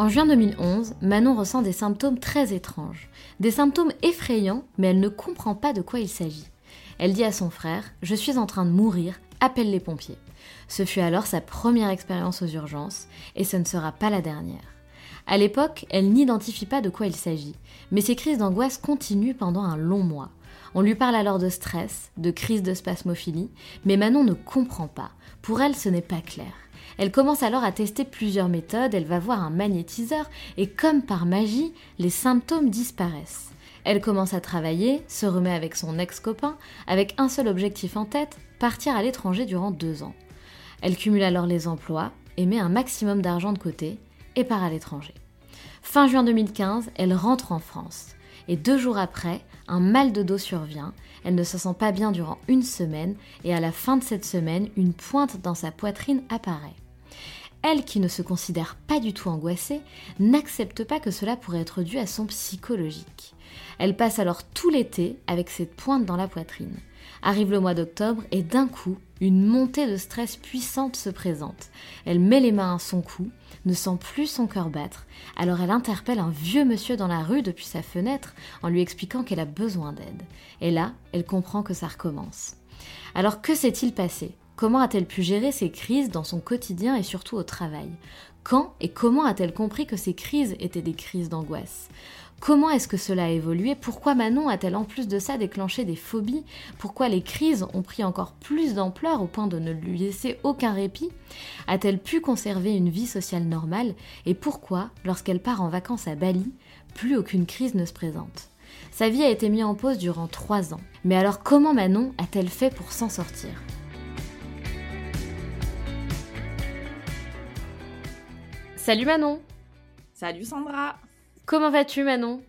En juin 2011, Manon ressent des symptômes très étranges. Des symptômes effrayants, mais elle ne comprend pas de quoi il s'agit. Elle dit à son frère Je suis en train de mourir, appelle les pompiers. Ce fut alors sa première expérience aux urgences, et ce ne sera pas la dernière. À l'époque, elle n'identifie pas de quoi il s'agit, mais ses crises d'angoisse continuent pendant un long mois. On lui parle alors de stress, de crise de spasmophilie, mais Manon ne comprend pas. Pour elle, ce n'est pas clair. Elle commence alors à tester plusieurs méthodes, elle va voir un magnétiseur et comme par magie, les symptômes disparaissent. Elle commence à travailler, se remet avec son ex-copain, avec un seul objectif en tête, partir à l'étranger durant deux ans. Elle cumule alors les emplois et met un maximum d'argent de côté et part à l'étranger. Fin juin 2015, elle rentre en France. Et deux jours après, un mal de dos survient, elle ne se sent pas bien durant une semaine et à la fin de cette semaine, une pointe dans sa poitrine apparaît. Elle, qui ne se considère pas du tout angoissée, n'accepte pas que cela pourrait être dû à son psychologique. Elle passe alors tout l'été avec cette pointe dans la poitrine. Arrive le mois d'octobre et d'un coup, une montée de stress puissante se présente. Elle met les mains à son cou, ne sent plus son cœur battre, alors elle interpelle un vieux monsieur dans la rue depuis sa fenêtre en lui expliquant qu'elle a besoin d'aide. Et là, elle comprend que ça recommence. Alors que s'est-il passé? Comment a-t-elle pu gérer ces crises dans son quotidien et surtout au travail? Quand et comment a-t-elle compris que ces crises étaient des crises d'angoisse? Comment est-ce que cela a évolué? Pourquoi Manon a-t-elle en plus de ça déclenché des phobies? Pourquoi les crises ont pris encore plus d'ampleur au point de ne lui laisser aucun répit? A-t-elle pu conserver une vie sociale normale? Et pourquoi, lorsqu'elle part en vacances à Bali, plus aucune crise ne se présente? Sa vie a été mise en pause durant trois ans. Mais alors comment Manon a-t-elle fait pour s'en sortir? Salut Manon Salut Sandra Comment vas-tu Manon?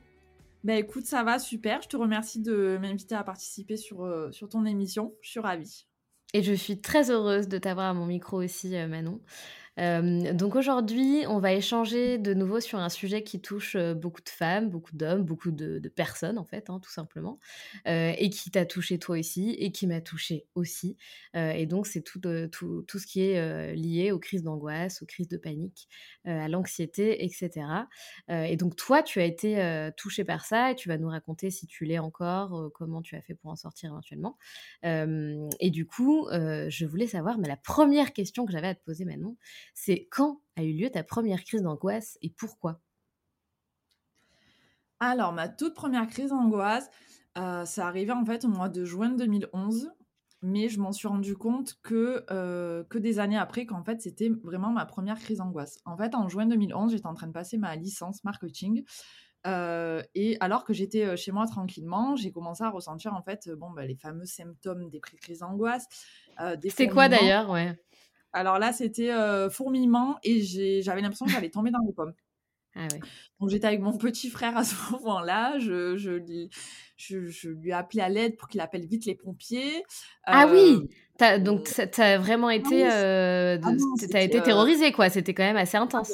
Bah écoute, ça va super. Je te remercie de m'inviter à participer sur, euh, sur ton émission. Je suis ravie. Et je suis très heureuse de t'avoir à mon micro aussi, euh, Manon. Euh, donc aujourd'hui, on va échanger de nouveau sur un sujet qui touche euh, beaucoup de femmes, beaucoup d'hommes, beaucoup de, personnes en fait, hein, tout simplement, euh, et qui t'a touché toi aussi, et qui m'a touché aussi. et donc c'est tout, ce qui est lié aux crises d'angoisse, aux crises de panique, à l'anxiété, etc. et donc toi, tu as été touché par ça, et tu vas nous raconter si tu l'es encore, comment tu as fait pour en sortir éventuellement. et du coup, je voulais savoir, mais la première question que j'avais à te poser, Manon, c'est quand a eu lieu ta première crise d'angoisse et pourquoi? Alors, ma toute première crise d'angoisse, euh, ça arrivait en fait au mois de juin 2011, mais je m'en suis rendu compte que, euh, que des années après, qu'en fait, c'était vraiment ma première crise d'angoisse. En fait, en juin 2011, j'étais en train de passer ma licence marketing. Euh, et alors que j'étais chez moi tranquillement, j'ai commencé à ressentir en fait bon, bah, les fameux symptômes des crises d'angoisse. C'est quoi d'ailleurs? Ouais. Alors là, c'était fourmillement et j'avais l'impression que j'allais tomber dans les pommes. Ah Donc j'étais avec mon petit frère à ce moment-là, je, je, je, lui ai appelé à l'aide pour qu'il appelle vite les pompiers. Ah oui as, Donc, tu as vraiment ah été, ah été terrorisée, quoi. C'était quand même assez intense.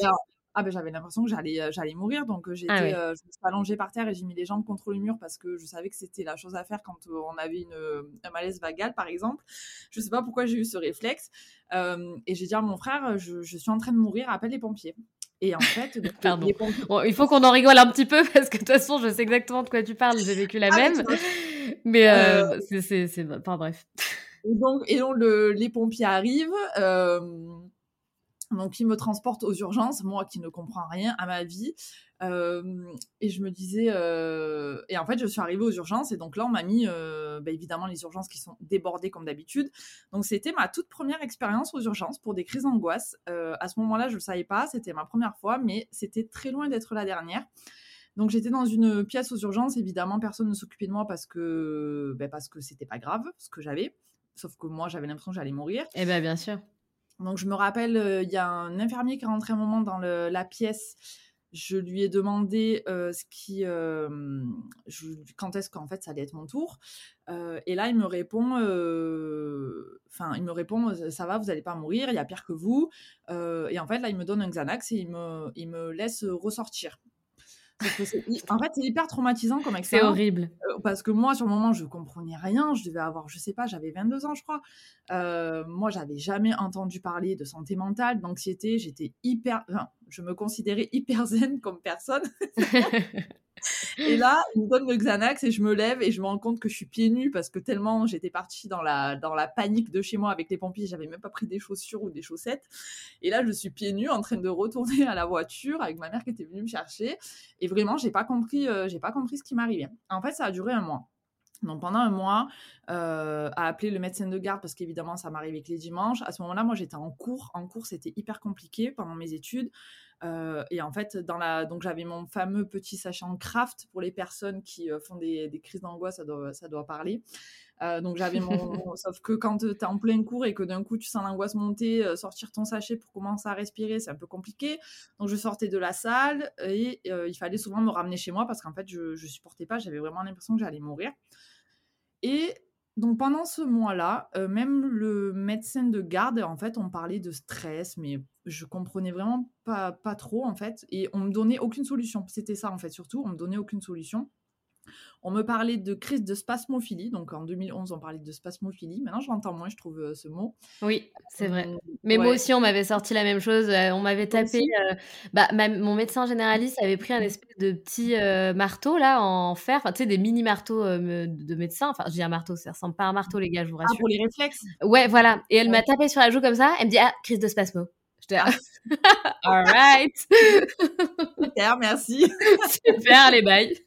Ah ben j'avais l'impression que j'allais euh, j'allais mourir donc euh, j'étais ah je me suis allongée par terre et j'ai mis les jambes contre le mur parce que je savais que c'était la chose à faire quand euh, on avait une un malaise vagal par exemple. Je sais pas pourquoi j'ai eu ce réflexe et j'ai dit à mon frère je, je, suis en train de mourir appelle les pompiers. Et en fait, Pardon. il faut qu'on en rigole un petit peu parce que de toute façon, je sais exactement de quoi tu parles. J'ai vécu la ah, même. Mais c'est, enfin bref. Et donc, et donc le, les pompiers arrivent. Donc, il me transporte aux urgences, moi qui ne comprends rien à ma vie. et je me disais. Et en fait, je suis arrivée aux urgences. Et donc là, on m'a mis, bah, évidemment, les urgences qui sont débordées comme d'habitude. Donc, c'était ma toute première expérience aux urgences pour des crises d'angoisse. à ce moment-là, je ne savais pas. C'était ma première fois, mais c'était très loin d'être la dernière. Donc j'étais dans une pièce aux urgences, évidemment personne ne s'occupait de moi parce que ben parce que pas grave ce que j'avais, sauf que moi j'avais l'impression que j'allais mourir. Eh bien bien sûr. Donc je me rappelle, euh, il y a un infirmier qui est rentré un moment dans la pièce. Je lui ai demandé euh, ce qui, euh, quand est-ce qu'en fait ça allait être mon tour. et là, il me répond, enfin, il me répond, ça va, vous n'allez pas mourir, il y a pire que vous. et en fait, là, il me donne un Xanax et il me, il me laisse ressortir en fait, c'est hyper traumatisant comme expérience. C'est horrible. Euh, parce que moi, sur le moment, je comprenais rien. Je devais avoir, je sais pas, j'avais 22 ans, je crois. Euh, moi, j'avais jamais entendu parler de santé mentale, d'anxiété. J'étais hyper. Enfin, je me considérais hyper zen comme personne. Et là, il me donne le Xanax et je me lève et je me rends compte que je suis pieds nus parce que tellement j'étais partie dans la, dans la panique de chez moi avec les pompiers, j'avais même pas pris des chaussures ou des chaussettes. Et là, je suis pieds nus en train de retourner à la voiture avec ma mère qui était venue me chercher. Et vraiment, j'ai pas compris, euh, j'ai pas compris ce qui m'arrivait. En fait, ça a duré un mois. Donc pendant un mois, euh, à appeler le médecin de garde parce qu'évidemment ça m'arrivait que les dimanches. À ce moment-là, moi j'étais en cours. En cours, c'était hyper compliqué pendant mes études. Euh, et en fait, dans la... donc j'avais mon fameux petit sachant craft pour les personnes qui euh, font des, des crises d'angoisse, ça doit, ça doit parler. Euh, donc j'avais mon... Sauf que quand tu es en plein cours et que d'un coup tu sens l'angoisse monter, sortir ton sachet pour commencer à respirer, c'est un peu compliqué. Donc je sortais de la salle et il fallait souvent me ramener chez moi parce qu'en fait je, je supportais pas, j'avais vraiment l'impression que j'allais mourir. Et donc pendant ce mois-là, euh, même le médecin de garde, en fait, on parlait de stress, mais je comprenais vraiment pas, pas trop, en fait, et on me donnait aucune solution. C'était ça, en fait, surtout, on me donnait aucune solution. On me parlait de crise de spasmophilie. Donc en 2011, on parlait de spasmophilie. Maintenant, je l'entends moins, je trouve, euh, ce mot. Oui, c'est vrai. Euh, Mais moi aussi, on m'avait sorti la même chose. Euh, on m'avait tapé. bah, mon médecin généraliste avait pris un espèce de petit marteau là en fer. Enfin, tu sais, des mini marteaux de médecin. Enfin, je dis un marteau, ça ressemble pas à un marteau, les gars, je vous rassure. Ah, pour les réflexes Ouais, voilà. Et elle m'a tapé sur la joue comme ça. Elle me dit Ah, crise de spasmo. J'étais ah. All right. Super, merci. Super, les bails.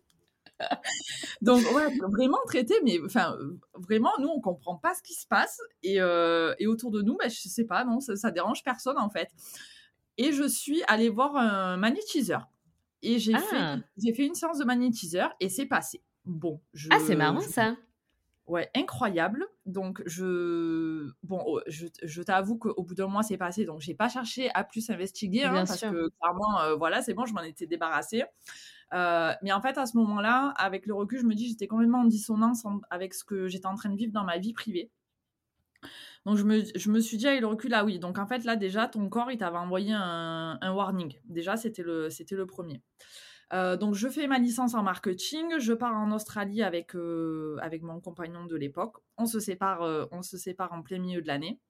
Donc, ouais, vraiment traité, mais enfin, vraiment, nous, on comprend pas ce qui se passe. Et, euh, et autour de nous, bah, je sais pas, non, ça, ça, dérange personne, en fait. Et je suis allée voir un magnétiseur. Et j'ai fait, ah. fait une séance de magnétiseur et c'est passé. Bon, je, Ah, c'est marrant, ça. Ouais, incroyable. Donc, je, bon, oh, je, je t'avoue qu'au bout d'un mois, c'est passé. Donc, j'ai pas cherché à plus investiguer hein, parce que clairement, euh, voilà, c'est bon, je m'en étais débarrassée. Euh, mais en fait, à ce moment-là, avec le recul, je me dis j'étais complètement en dissonance avec ce que j'étais en train de vivre dans ma vie privée. Donc je me, je me suis dit avec le recul, ah oui, donc en fait là déjà, ton corps, il t'avait envoyé un, un, warning. Déjà, c'était le, c'était le premier. Euh, donc je fais ma licence en marketing, je pars en Australie avec, euh, avec mon compagnon de l'époque. On se sépare, on se sépare en plein milieu de l'année.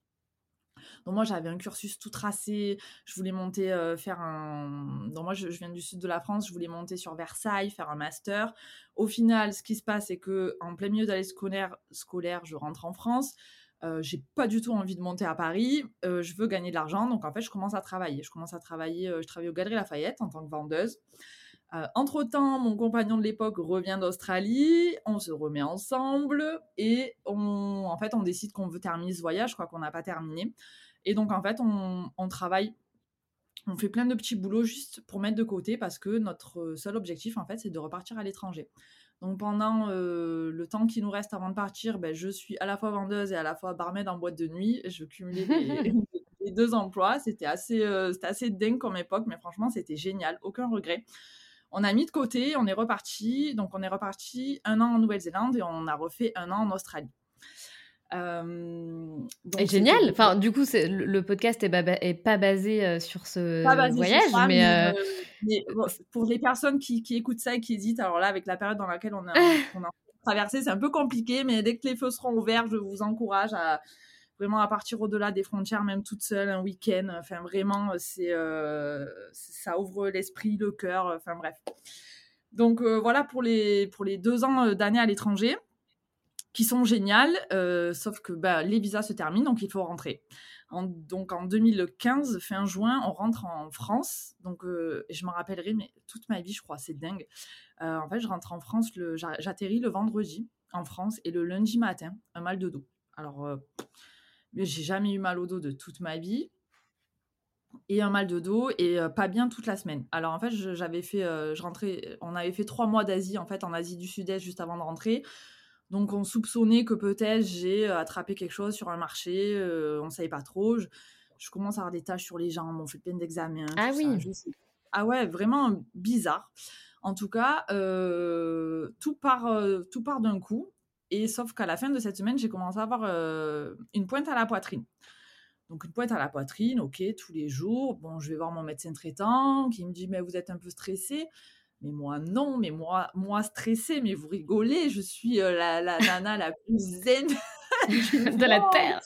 Donc moi j'avais un cursus tout tracé, je voulais monter, euh, faire un... Donc moi je, viens du sud de la France, je voulais monter sur Versailles, faire un master. Au final, ce qui se passe, c'est que en plein milieu d'année scolaire, scolaire, je rentre en France. Euh, j'ai pas du tout envie de monter à Paris, euh, je veux gagner de l'argent, donc en fait je commence à travailler. Je commence à travailler, je travaille au Galeries Lafayette en tant que vendeuse. Euh, entre-temps, mon compagnon de l'époque revient d'Australie, on se remet ensemble et on, en fait, on décide qu'on veut terminer ce voyage, je crois qu'on n'a pas terminé. Et donc, en fait, on, travaille, on fait plein de petits boulots juste pour mettre de côté parce que notre seul objectif, en fait, c'est de repartir à l'étranger. Donc, pendant euh, le temps qui nous reste avant de partir, ben, je suis à la fois vendeuse et à la fois barmaid en boîte de nuit. Je cumulais les, deux emplois. C'était assez, euh, assez dingue comme époque, mais franchement, c'était génial. Aucun regret. On a mis de côté, on est reparti. Donc, on est reparti un an en Nouvelle-Zélande et on a refait un an en Australie. Euh, génial. Enfin, du coup, le, podcast est, pas basé sur ce voyage, mais, pour les personnes qui, écoutent ça et qui hésitent, alors là, avec la période dans laquelle on a, on a traversé, c'est un peu compliqué, mais dès que les feux seront ouverts, je vous encourage à vraiment à partir au-delà des frontières, même toute seule, un week-end. Enfin, vraiment, c'est euh, ça ouvre l'esprit, le cœur. Enfin, bref. Donc euh, voilà pour les, pour les deux ans euh, d'année à l'étranger, qui sont géniales, sauf que bah, les visas se terminent, donc il faut rentrer. donc en 2015, fin juin, on rentre en France. Donc je m'en rappellerai, mais toute ma vie, je crois, c'est dingue. en fait, je rentre en France, j'atterris le vendredi en France et le lundi matin, un mal de dos. Alors, j'ai jamais eu mal au dos de toute ma vie. Et un mal de dos et pas bien toute la semaine. Alors en fait, j'avais fait, je rentrais, on avait fait trois mois d'Asie en fait en Asie du Sud-Est juste avant de rentrer. Donc on soupçonnait que peut-être j'ai attrapé quelque chose sur un marché, on ne savait pas trop. Je, commence à avoir des taches sur les jambes, on fait plein d'examens. Ah oui. ah ouais, vraiment bizarre. En tout cas, tout part, tout part d'un coup. Et sauf qu'à la fin de cette semaine, j'ai commencé à avoir euh, une pointe à la poitrine. Donc une pointe à la poitrine, ok, tous les jours. Bon, je vais voir mon médecin traitant qui me dit mais vous êtes un peu stressé. Mais moi non, mais moi moi stressé, mais vous rigolez, je suis euh, la, la nana la plus zen de la terre.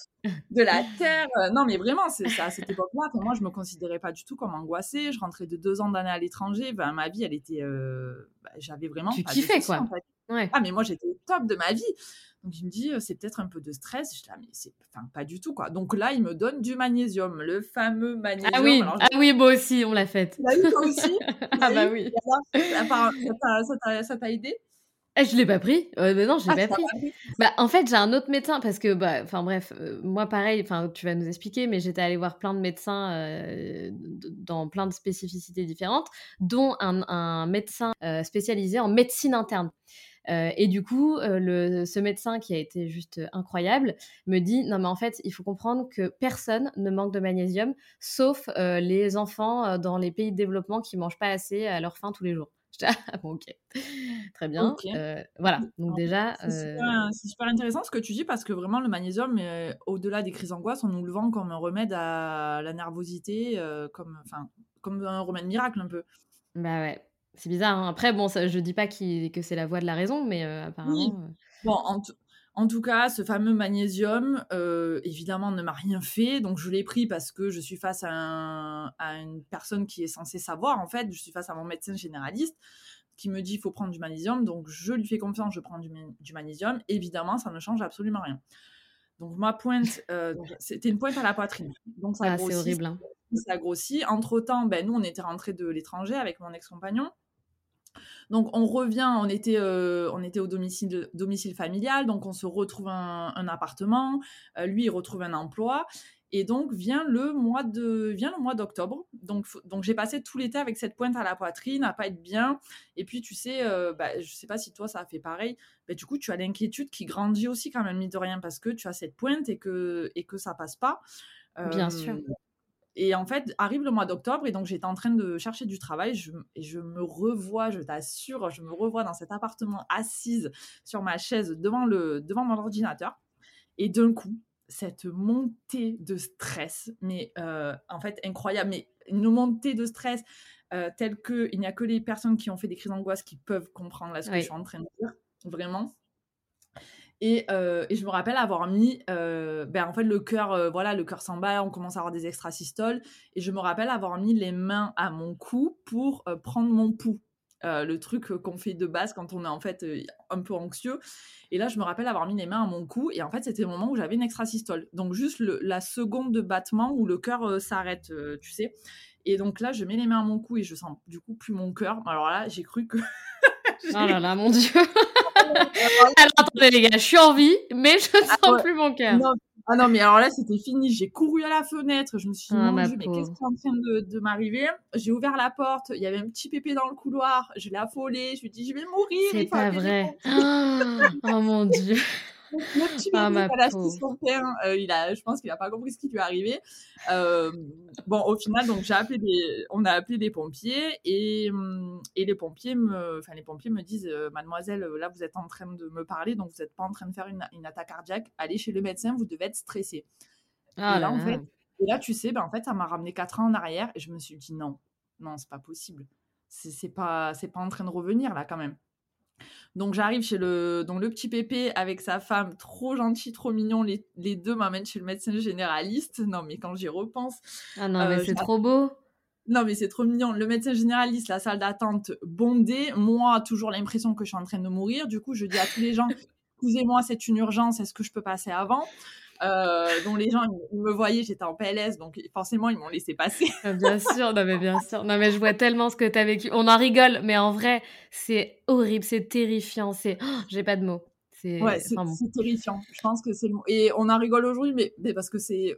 De la terre. Non, mais vraiment, c'est ça. À cette époque-là, moi, je me considérais pas du tout comme angoissée. Je rentrais de deux ans d'année à l'étranger. Ben, ma vie, elle était. Euh, bah, j'avais vraiment. Tu kiffais, quoi. Ah, mais moi, j'étais au top de ma vie. Donc, il me dit, c'est peut-être un peu de stress. Je dis, ah, mais c'est enfin, pas du tout, quoi. Donc là, il me donne du magnésium, le fameux magnésium. Ah oui, ah oui moi aussi, on l'a fait. Bah toi aussi Ah bah oui. ça t'a aidé? Eh, je l'ai pas pris. Euh, non, je l'ai ah, pas, pris. Bah, en fait, j'ai un autre médecin parce que, bah, enfin bref, euh, moi pareil. Enfin, tu vas nous expliquer, mais j'étais allée voir plein de médecins euh, dans plein de spécificités différentes, dont un, médecin spécialisé en médecine interne. Et du coup, le, ce médecin qui a été juste incroyable me dit non mais en fait, il faut comprendre que personne ne manque de magnésium, sauf les enfants dans les pays de développement qui mangent pas assez à leur faim tous les jours. Ah bon, ok. Très bien. Euh, voilà. Donc, déjà. C'est super, intéressant ce que tu dis parce que vraiment, le magnésium, au-delà des crises d'angoisse, on nous le vend comme un remède à la nervosité, euh, comme, comme un remède miracle un peu. Bah ouais. C'est bizarre. Hein. Après, bon, ça, je dis pas que c'est la voie de la raison, mais euh, apparemment. Bon, en, en tout cas, ce fameux magnésium, euh, évidemment, ne m'a rien fait. Donc, je l'ai pris parce que je suis face à, une personne qui est censée savoir. En fait, je suis face à mon médecin généraliste qui me dit qu'il faut prendre du magnésium. Donc, je lui fais confiance, je prends du, magnésium. Évidemment, ça ne change absolument rien. Donc, ma pointe, euh, c'était une pointe à la poitrine. Donc, ça ah, C'est horrible. Hein. Ça grossit. Entre-temps, ben, nous, on était rentrés de l'étranger avec mon ex-compagnon. Donc on revient, on était, euh, on était au domicile, domicile familial, donc on se retrouve un, appartement, euh, lui il retrouve un emploi. Et donc vient le mois de vient le mois d'octobre. Donc donc j'ai passé tout l'été avec cette pointe à la poitrine, à pas être bien. Et puis tu sais, euh, bah, je sais pas si toi ça a fait pareil. Mais du coup tu as l'inquiétude qui grandit aussi quand même mine de rien parce que tu as cette pointe et que et que ça passe pas. Bien sûr. Et en fait, arrive le mois d'octobre, et donc j'étais en train de chercher du travail, je, et je me revois, je t'assure, je me revois dans cet appartement assise sur ma chaise devant, le, devant mon ordinateur. Et d'un coup, cette montée de stress, mais euh, en fait incroyable, mais une montée de stress euh, telle qu'il n'y a que les personnes qui ont fait des crises d'angoisse qui peuvent comprendre ce que je suis en train de dire, vraiment. Euh, et, je me rappelle avoir mis, euh, ben en fait, le cœur, euh, voilà, le cœur s'emballe, on commence à avoir des extrasystoles. Et je me rappelle avoir mis les mains à mon cou pour prendre mon pouls. le truc qu'on fait de base quand on est en fait un peu anxieux. Et là, je me rappelle avoir mis les mains à mon cou. Et en fait, c'était le moment où j'avais une extrasystole. Donc, juste la seconde de battement où le cœur s'arrête, tu sais. Et donc là, je mets les mains à mon cou et je sens du coup plus mon cœur. Alors là, j'ai cru que. oh là là, mon Dieu alors attendez les gars, je suis en vie, mais je ne ah sens plus mon cœur. Ah non, mais alors là, c'était fini. J'ai couru à la fenêtre. Je me suis dit, ah, mais qu'est-ce qui est en train de, m'arriver? J'ai ouvert la porte. Il y avait un petit pépé dans le couloir. Je l'ai affolé. Je lui ai dit, je vais mourir. C'est pas vrai. oh mon Dieu. Petit Ah, ma a son père, heu, il a je pense qu'il a pas compris ce qui lui est arrivé. Hem, bon, au final, donc j'ai appelé des on a appelé des pompiers et mmh et les pompiers me enfin, les pompiers me disent: «Heu, mademoiselle, là, vous êtes en train de me parler, donc vous êtes pas en train de faire une une attaque cardiaque. Allez chez le médecin, vous devez être stressée» Oh et là là, en fait et là, tu sais, ben, en fait, ça m'a ramené 4 ans en arrière et je me suis dit: «Non, non, c'est pas possible. C'est c'est pas c'est pas en train de revenir, là, quand même». Donc j'arrive chez le donc le petit pépé avec sa femme, trop gentil, trop mignon, les les 2 m'amènent chez le médecin généraliste. Non, mais quand j'y repense, Ah non, mais heu, c'est trop beau. non, mais c'est trop mignon. Le médecin généraliste, la salle d'attente bondée. Moi, toujours l'impression que je suis en train de mourir. Du coup, je dis à tous les gens: «Excusez-moi, c'est une urgence, est-ce que je peux passer avant?» Heu, donc les gens, ils me voyaient, j'étais en PLS, donc forcément, ils m'ont laissé passer. Ah bien sûr, non mais bien sûr. Non mais je vois tellement ce que tu as vécu. On en rigole, mais en vrai, c'est horrible, c'est terrifiant, c'est j'ai pas de mots. Ouais, C'est c'est enfin bon. terrifiant. Je pense que c'est le mot et on en rigole aujourd'hui, mais mais parce que c'est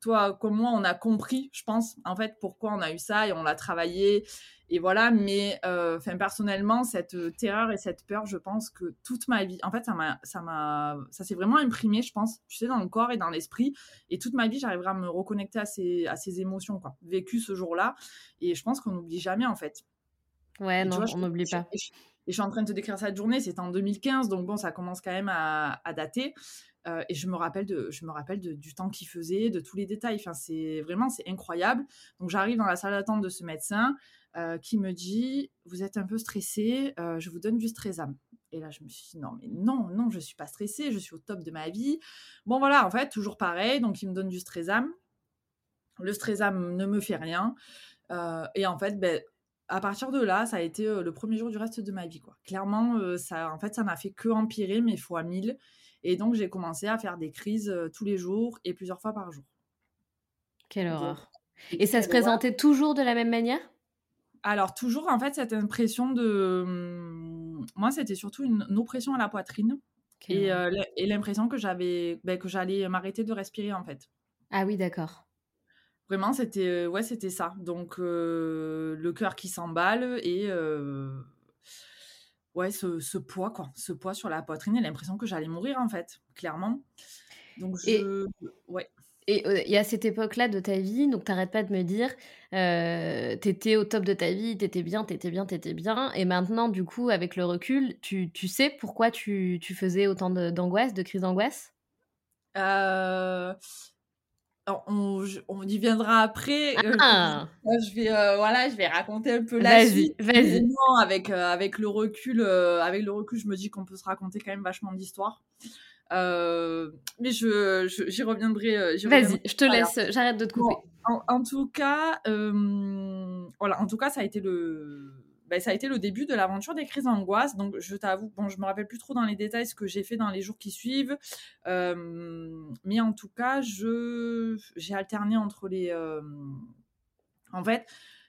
toi comme moi, on a compris, je pense, en fait, pourquoi on a eu ça et on l'a travaillé et voilà. Mais enfin, personnellement, cette, heu, terreur et cette peur, je pense que toute ma vie en fait, ça m'a ça m'a ça s'est vraiment imprimé, je pense, tu sais, dans le corps et dans l'esprit et toute ma vie, j'arriverai à me reconnecter à ces à ces émotions, quoi, vécues ce jour-là et je pense qu'on n'oublie jamais, en fait. Ouais, Et non, vois, on n'oublie pas. et je et je suis en train de te décrire cette journée, c'était en 2015, donc bon, ça commence quand même à à dater, heu et je me rappelle de je me rappelle de du temps qu'il faisait, de tous les détails. Enfin, c'est vraiment, c'est incroyable. Donc j'arrive dans la salle d'attente de ce médecin, heu, qui me dit: «Vous êtes un peu stressée, heu, je vous donne du Stresam» et là, je me suis dit: «Non, mais non, non, je suis pas stressée, je suis au top de ma vie». Bon voilà, en fait, toujours pareil, donc il me donne du Stresam. Le Stresam ne me fait rien, et en fait, beh, à partir de là, ça a été, le 1er jour du reste de ma vie, quoi. Clairement, ça en fait, ça n'a fait qu'empirer, mais fois 1000 et donc j'ai commencé à faire des crises, tous les jours et plusieurs fois par jour. Quelle Donc horreur. Et ça se quelle horreur. présentait toujours de la même manière? Alors toujours, en fait, cette impression de, mmh, moi, c'était surtout une une oppression à la poitrine et l'impression que j'avais, beh, que j'allais m'arrêter de respirer, en fait. Ah oui, d'accord. Vraiment, c'était, ouais, c'était ça. Donc le cœur qui s'emballe et ouais, ce ce poids, quoi, ce poids sur la poitrine et l'impression que j'allais mourir, en fait, clairement. Donc Et ouais. et et à cette époque-là de ta vie, donc tu arrêtes pas de me dire, heu, tu étais au top de ta vie, tu étais bien, tu étais bien, tu étais bien et maintenant, du coup, avec le recul, tu tu sais pourquoi tu tu faisais autant de d'angoisse, de crises d'angoisse? Heu, alors on on y viendra après, je Ah! je vais, heu, voilà, je vais raconter un peu la suite. Vas-y. avec, heu, avec le recul, heu, avec le recul, je me dis qu'on peut se raconter quand même vachement d'histoires. Heu, mais je je j'y reviendrai, Vas-y, je te laisse, j'arrête de te Bon, couper. en en tout cas, voilà, en tout cas, ça a été le beh, ça a été le début de l'aventure des crises d'angoisse. Donc je t'avoue, bon, je me rappelle plus trop dans les détails ce que j'ai fait dans les jours qui suivent. Hem, mais en tout cas, j'ai alterné entre les, hem en fait,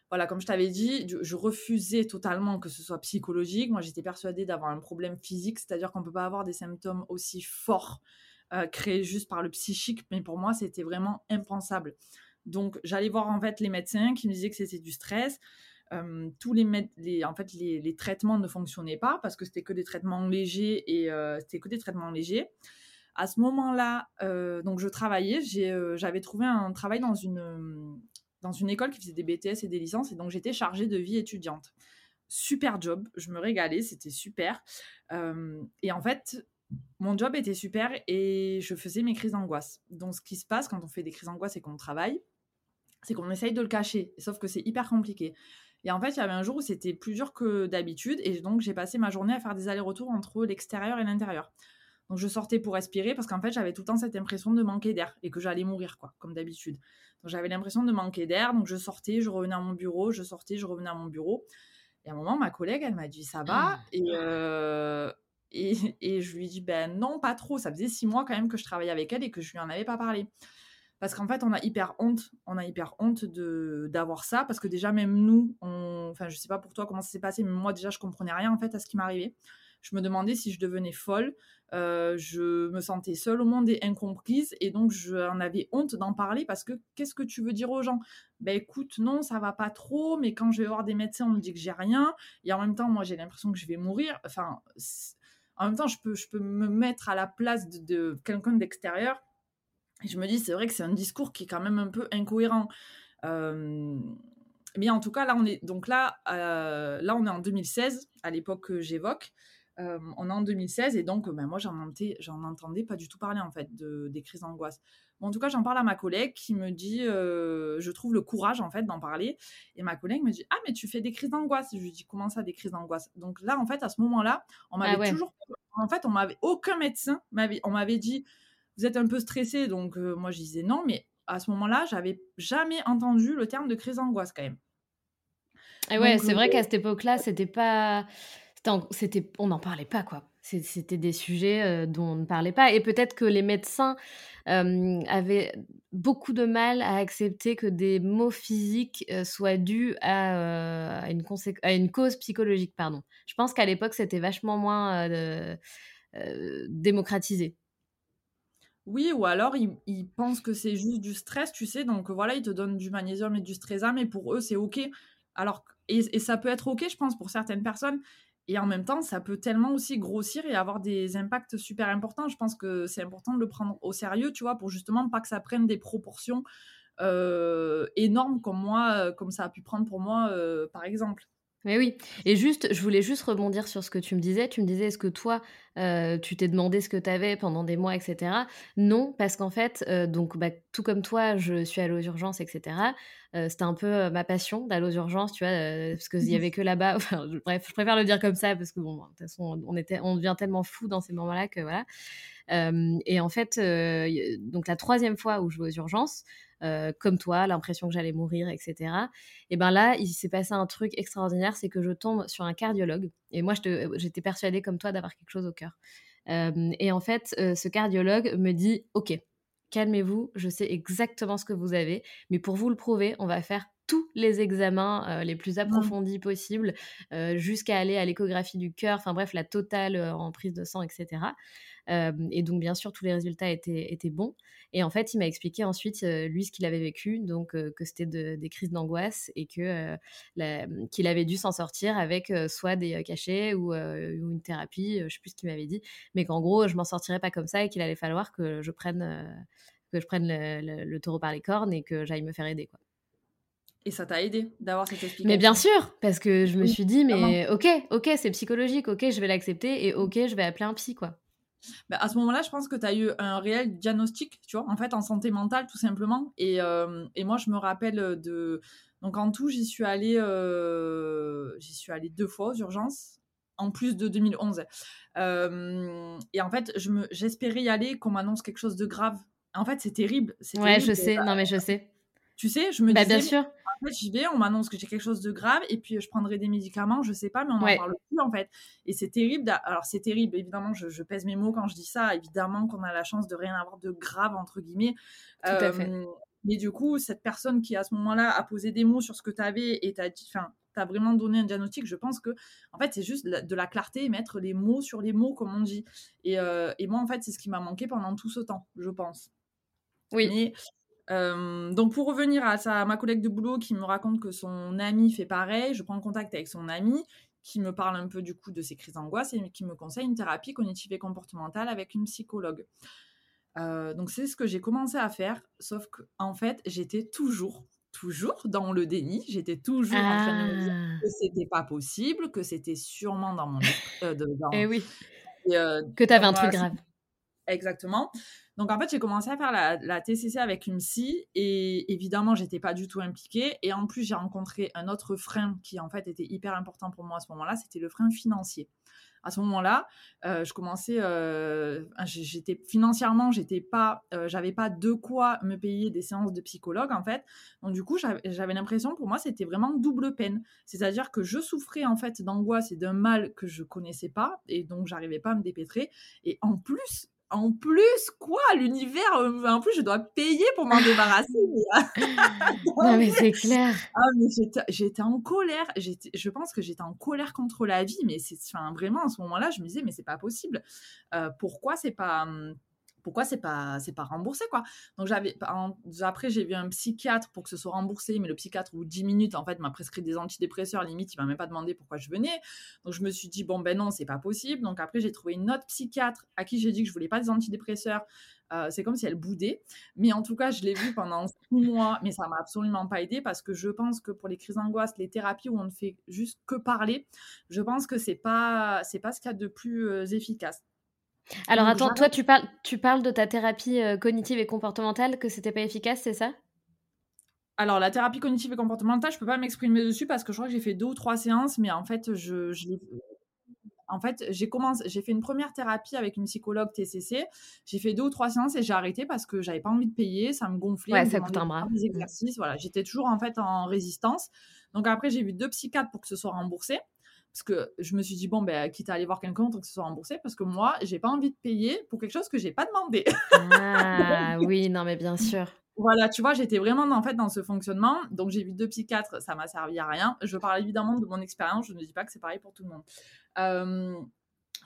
voilà, comme je t'avais dit, je refusais totalement que ce soit psychologique. Moi, j'étais persuadée d'avoir un problème physique, c'est-à-dire qu'on peut pas avoir des symptômes aussi forts, heu, créés juste par le psychique, mais pour moi, c'était vraiment impensable. Donc j'allais voir, en fait, les médecins qui me disaient que c'était du stress. Tous les en fait, les traitements ne fonctionnaient pas parce que c'était que des traitements légers et c'était que des traitements légers. À ce moment-là, donc je travaillais, j'avais trouvé un travail dans une, dans une école qui faisait des BTS et des licences et donc j'étais chargée de vie étudiante. Super job, je me régalais, c'était super. Et en fait, mon job était super et je faisais mes crises d'angoisse. Donc ce qui se passe quand on fait des crises d'angoisse et qu'on travaille, c'est qu'on essaye de le cacher, sauf que c'est hyper compliqué. Et en fait, il y avait un jour où c'était plus dur que d'habitude et donc j'ai passé ma journée à faire des allers-retours entre l'extérieur et l'intérieur. Donc je sortais pour respirer parce qu'en fait, j'avais tout le temps cette impression de manquer d'air et que j'allais mourir, quoi, comme d'habitude. Donc j'avais l'impression de manquer d'air, donc je sortais, je revenais à mon bureau, je sortais, je revenais à mon bureau. Et à un moment, ma collègue, elle m'a dit: «Ça va?» et heu et et je lui dis: «Ben non, pas trop». Ça faisait 6 mois quand même que je travaillais avec elle et que je lui en avais pas parlé. Parce qu'en fait, on a hyper honte on a hyper honte de d'avoir ça parce que déjà même nous, on enfin je sais pas pour toi comment ça s'est passé, mais moi déjà je comprenais rien en fait à ce qui m'arrivait. Je me demandais si je devenais folle, heu, je me sentais seule au monde et incomprise et donc j'en avais honte d'en parler parce que qu'est-ce que tu veux dire aux gens? «Beh écoute, non, ça va pas trop, mais quand je vais voir des médecins, on me dit que j'ai rien et en même temps, moi j'ai l'impression que je vais mourir». Enfin, en même temps, je peux, je peux me mettre à la place de, quelqu'un d'extérieur. Et je me dis, c'est vrai que c'est un discours qui est quand même un peu incohérent. mais en tout cas, là, on est, donc là, là, on est en 2016, à l'époque que j'évoque. on est en 2016 et donc ben, moi j'en entendais, j'en entendais pas du tout parler en fait de, des crises d'angoisse en tout cas, j'en parle à ma collègue qui me dit, euh, je trouve le courage en fait d'en parler. Et ma collègue me dit, ah mais tu fais des crises d'angoisse. Je lui dis, comment ça, des crises d'angoisse? Donc là, en fait, à ce moment-là, on ah m'avait toujours, en fait, on m'avait aucun médecin m'avait, on m'avait dit, vous êtes un peu stressé. Donc euh, moi, je disais non, mais à ce moment-là, j'avais jamais entendu le terme de crise d'angoisse quand même. Et ouais, c'est vrai euh, qu'à cette époque-là, c'était pas, c'était, on n'en parlait pas quoi. C'était des sujets dont on ne parlait pas. Et peut-être que les médecins avaient beaucoup de mal à accepter que des maux physiques soient dus à, une à, une cause psychologique. Pardon. Je pense qu'à l'époque, c'était vachement moins démocratisé. Oui, ou alors ils, pensent que c'est juste du stress, tu sais, donc voilà, ils te donnent du magnésium et du stressam, mais pour eux, c'est OK. Alors, et, ça peut être OK, je pense, pour certaines personnes, et en même temps, ça peut tellement aussi grossir et avoir des impacts super importants. Je pense que c'est important de le prendre au sérieux, tu vois, pour justement pas que ça prenne des proportions euh, énormes comme moi, euh, comme ça a pu prendre pour moi, euh, par exemple. Mais oui, et juste, je voulais juste rebondir sur ce que tu me disais. Tu me disais, est-ce que toi, euh, tu t'es demandé ce que tu avais pendant des mois, etc. Non, parce qu'en fait, euh, donc, bah, tout comme toi, je suis allée aux urgences, etc. Euh, c'était un peu ma passion d'aller aux urgences, tu vois, parce qu'il n'y avait que là-bas. bref, je préfère le dire comme ça, parce que, bon, de toute façon, on, était, on devient tellement fou dans ces moments-là que voilà. et en fait, donc la troisième fois où je vais aux urgences, euh, comme toi, l'impression que j'allais mourir, etc. Et ben là, il s'est passé un truc extraordinaire, c'est que je tombe sur un cardiologue. Et moi, j'étais persuadée comme toi d'avoir quelque chose au cœur. Euh, et en fait, euh, ce cardiologue me dit, OK, calmez-vous, je sais exactement ce que vous avez, mais pour vous le prouver, on va faire tous les examens les plus mmh. approfondis possibles, jusqu'à aller à l'échographie du cœur, enfin bref, la totale en prise de sang, etc et donc, bien sûr, tous les résultats étaient, étaient bons. Et en fait, il m'a expliqué ensuite, lui, ce qu'il avait vécu, donc que c'était des crises d'angoisse et que qu'il avait dû s'en sortir avec soit des cachets ou, une thérapie, je sais plus ce qu'il m'avait dit, mais qu'en gros, je m'en sortirais pas comme ça et qu'il allait falloir que je prenne, que je prenne le, taureau par les cornes et que j'aille me faire aider, quoi. Et ça t'a aidé d'avoir cette explication? Mais bien sûr, parce que je me suis dit, mais ok, ok, c'est psychologique, ok, je vais l'accepter et ok, je vais appeler un psy, quoi. Bah, à ce moment-là, je pense que tu as eu un réel diagnostic, tu vois, en fait, en santé mentale, tout simplement. Et, euh, et moi, je me rappelle de. Donc, en tout, j'y suis allée, euh... j'y suis allée deux fois aux urgences, en plus de 2011. Euh... Et en fait, je me... j'espérais y aller qu'on m'annonce quelque chose de grave. En fait, c'est terrible. Ouais, je sais. Non, mais je sais. Tu sais, je me bah, disais. Bien sûr en fait, j'y vais, on m'annonce que j'ai quelque chose de grave, et puis je prendrai des médicaments, je sais pas, mais on n'en parle plus, en fait. Et c'est terrible. Alors, c'est terrible, évidemment, je, pèse mes mots quand je dis ça. Évidemment qu'on a la chance de rien avoir de grave, entre guillemets. Tout à fait. Mais du coup, cette personne qui, à ce moment-là, a posé des mots sur ce que tu avais et t'a dit, enfin, t'as vraiment donné un diagnostic, je pense que, en fait, c'est juste de la clarté, mettre les mots sur les mots, comme on dit. Et, et moi, en fait, c'est ce qui m'a manqué pendant tout ce temps, je pense. Oui. Mais donc pour revenir à, sa, ma collègue de boulot qui me raconte que son ami fait pareil, je prends contact avec son ami qui me parle un peu du coup de ses crises d'angoisse et qui me conseille une thérapie cognitive et comportementale avec une psychologue. donc c'est ce que j'ai commencé à faire, sauf qu'en fait j'étais toujours, toujours dans le déni, j'étais toujours en train de me dire ah. que c'était pas possible, que c'était sûrement dans mon... Euh, eh oui, que tu avais un truc grave. Exactement. Donc en fait, j'ai commencé à faire la, TCC avec une psy et évidemment, j'étais pas du tout impliquée. Et en plus, j'ai rencontré un autre frein qui en fait était hyper important pour moi à ce moment-là, c'était le frein financier. À ce moment-là, euh, je commençais, euh, j'étais financièrement, j'étais pas, euh, j'avais pas de quoi me payer des séances de psychologue en fait. Donc du coup, j'avais l'impression pour moi c'était vraiment double peine. C'est-à-dire que je souffrais en fait d'angoisse et d'un mal que je connaissais pas et donc j'arrivais pas à me dépêtrer. Et en plus, en plus, quoi, l'univers, euh, en plus, je dois payer pour m'en débarrasser. non, mais c'est clair. Ah, mais j'étais en colère. Je pense que j'étais en colère contre la vie, mais c'est enfin, vraiment, à ce moment-là, je me disais, mais c'est pas possible. Euh, pourquoi c'est pas. Hum, pourquoi c'est pas c'est pas remboursé quoi. Donc j'avais après j'ai vu un psychiatre pour que ce soit remboursé mais le psychiatre au bout de 10 minutes en fait m'a prescrit des antidépresseurs limite il m'a même pas demandé pourquoi je venais. Donc je me suis dit bon ben non c'est pas possible. Donc après j'ai trouvé une autre psychiatre à qui j'ai dit que je voulais pas des antidépresseurs. Euh, c'est comme si elle boudait. Mais en tout cas je l'ai vu pendant six mois mais ça m'a absolument pas aidé parce que je pense que pour les crises d'angoisse les thérapies où on ne fait juste que parler je pense que c'est pas c'est pas ce qu'il y a de plus euh, efficace alors attends, toi tu parles, tu parles de ta thérapie euh, cognitive et comportementale, que c'était pas efficace, c'est ça? Alors, la thérapie cognitive et comportementale, je peux pas m'exprimer dessus parce que je crois que j'ai fait deux ou trois séances, mais en fait, je, en fait, j'ai commencé, j'ai fait une première thérapie avec une psychologue TCC. J'ai fait deux ou trois séances et j'ai arrêté parce que j'avais pas envie de payer, ça me gonflait. Ouais, ça coûte un bras. Des mmh. exercices, voilà, j'étais toujours en fait en résistance. Donc après, j'ai vu deux psychiatres pour que ce soit remboursé. Parce que je me suis dit, bon, ben, quitte à aller voir quelqu'un pour que ce soit remboursé, parce que moi, j'ai pas envie de payer pour quelque chose que j'ai pas demandé. Ah oui, non, mais bien sûr. Voilà, tu vois, j'étais vraiment en fait dans ce fonctionnement. Donc j'ai vu deux psychiatres, ça m'a servi à rien. Je parle évidemment de mon expérience, je ne dis pas que c'est pareil pour tout le monde. Euh,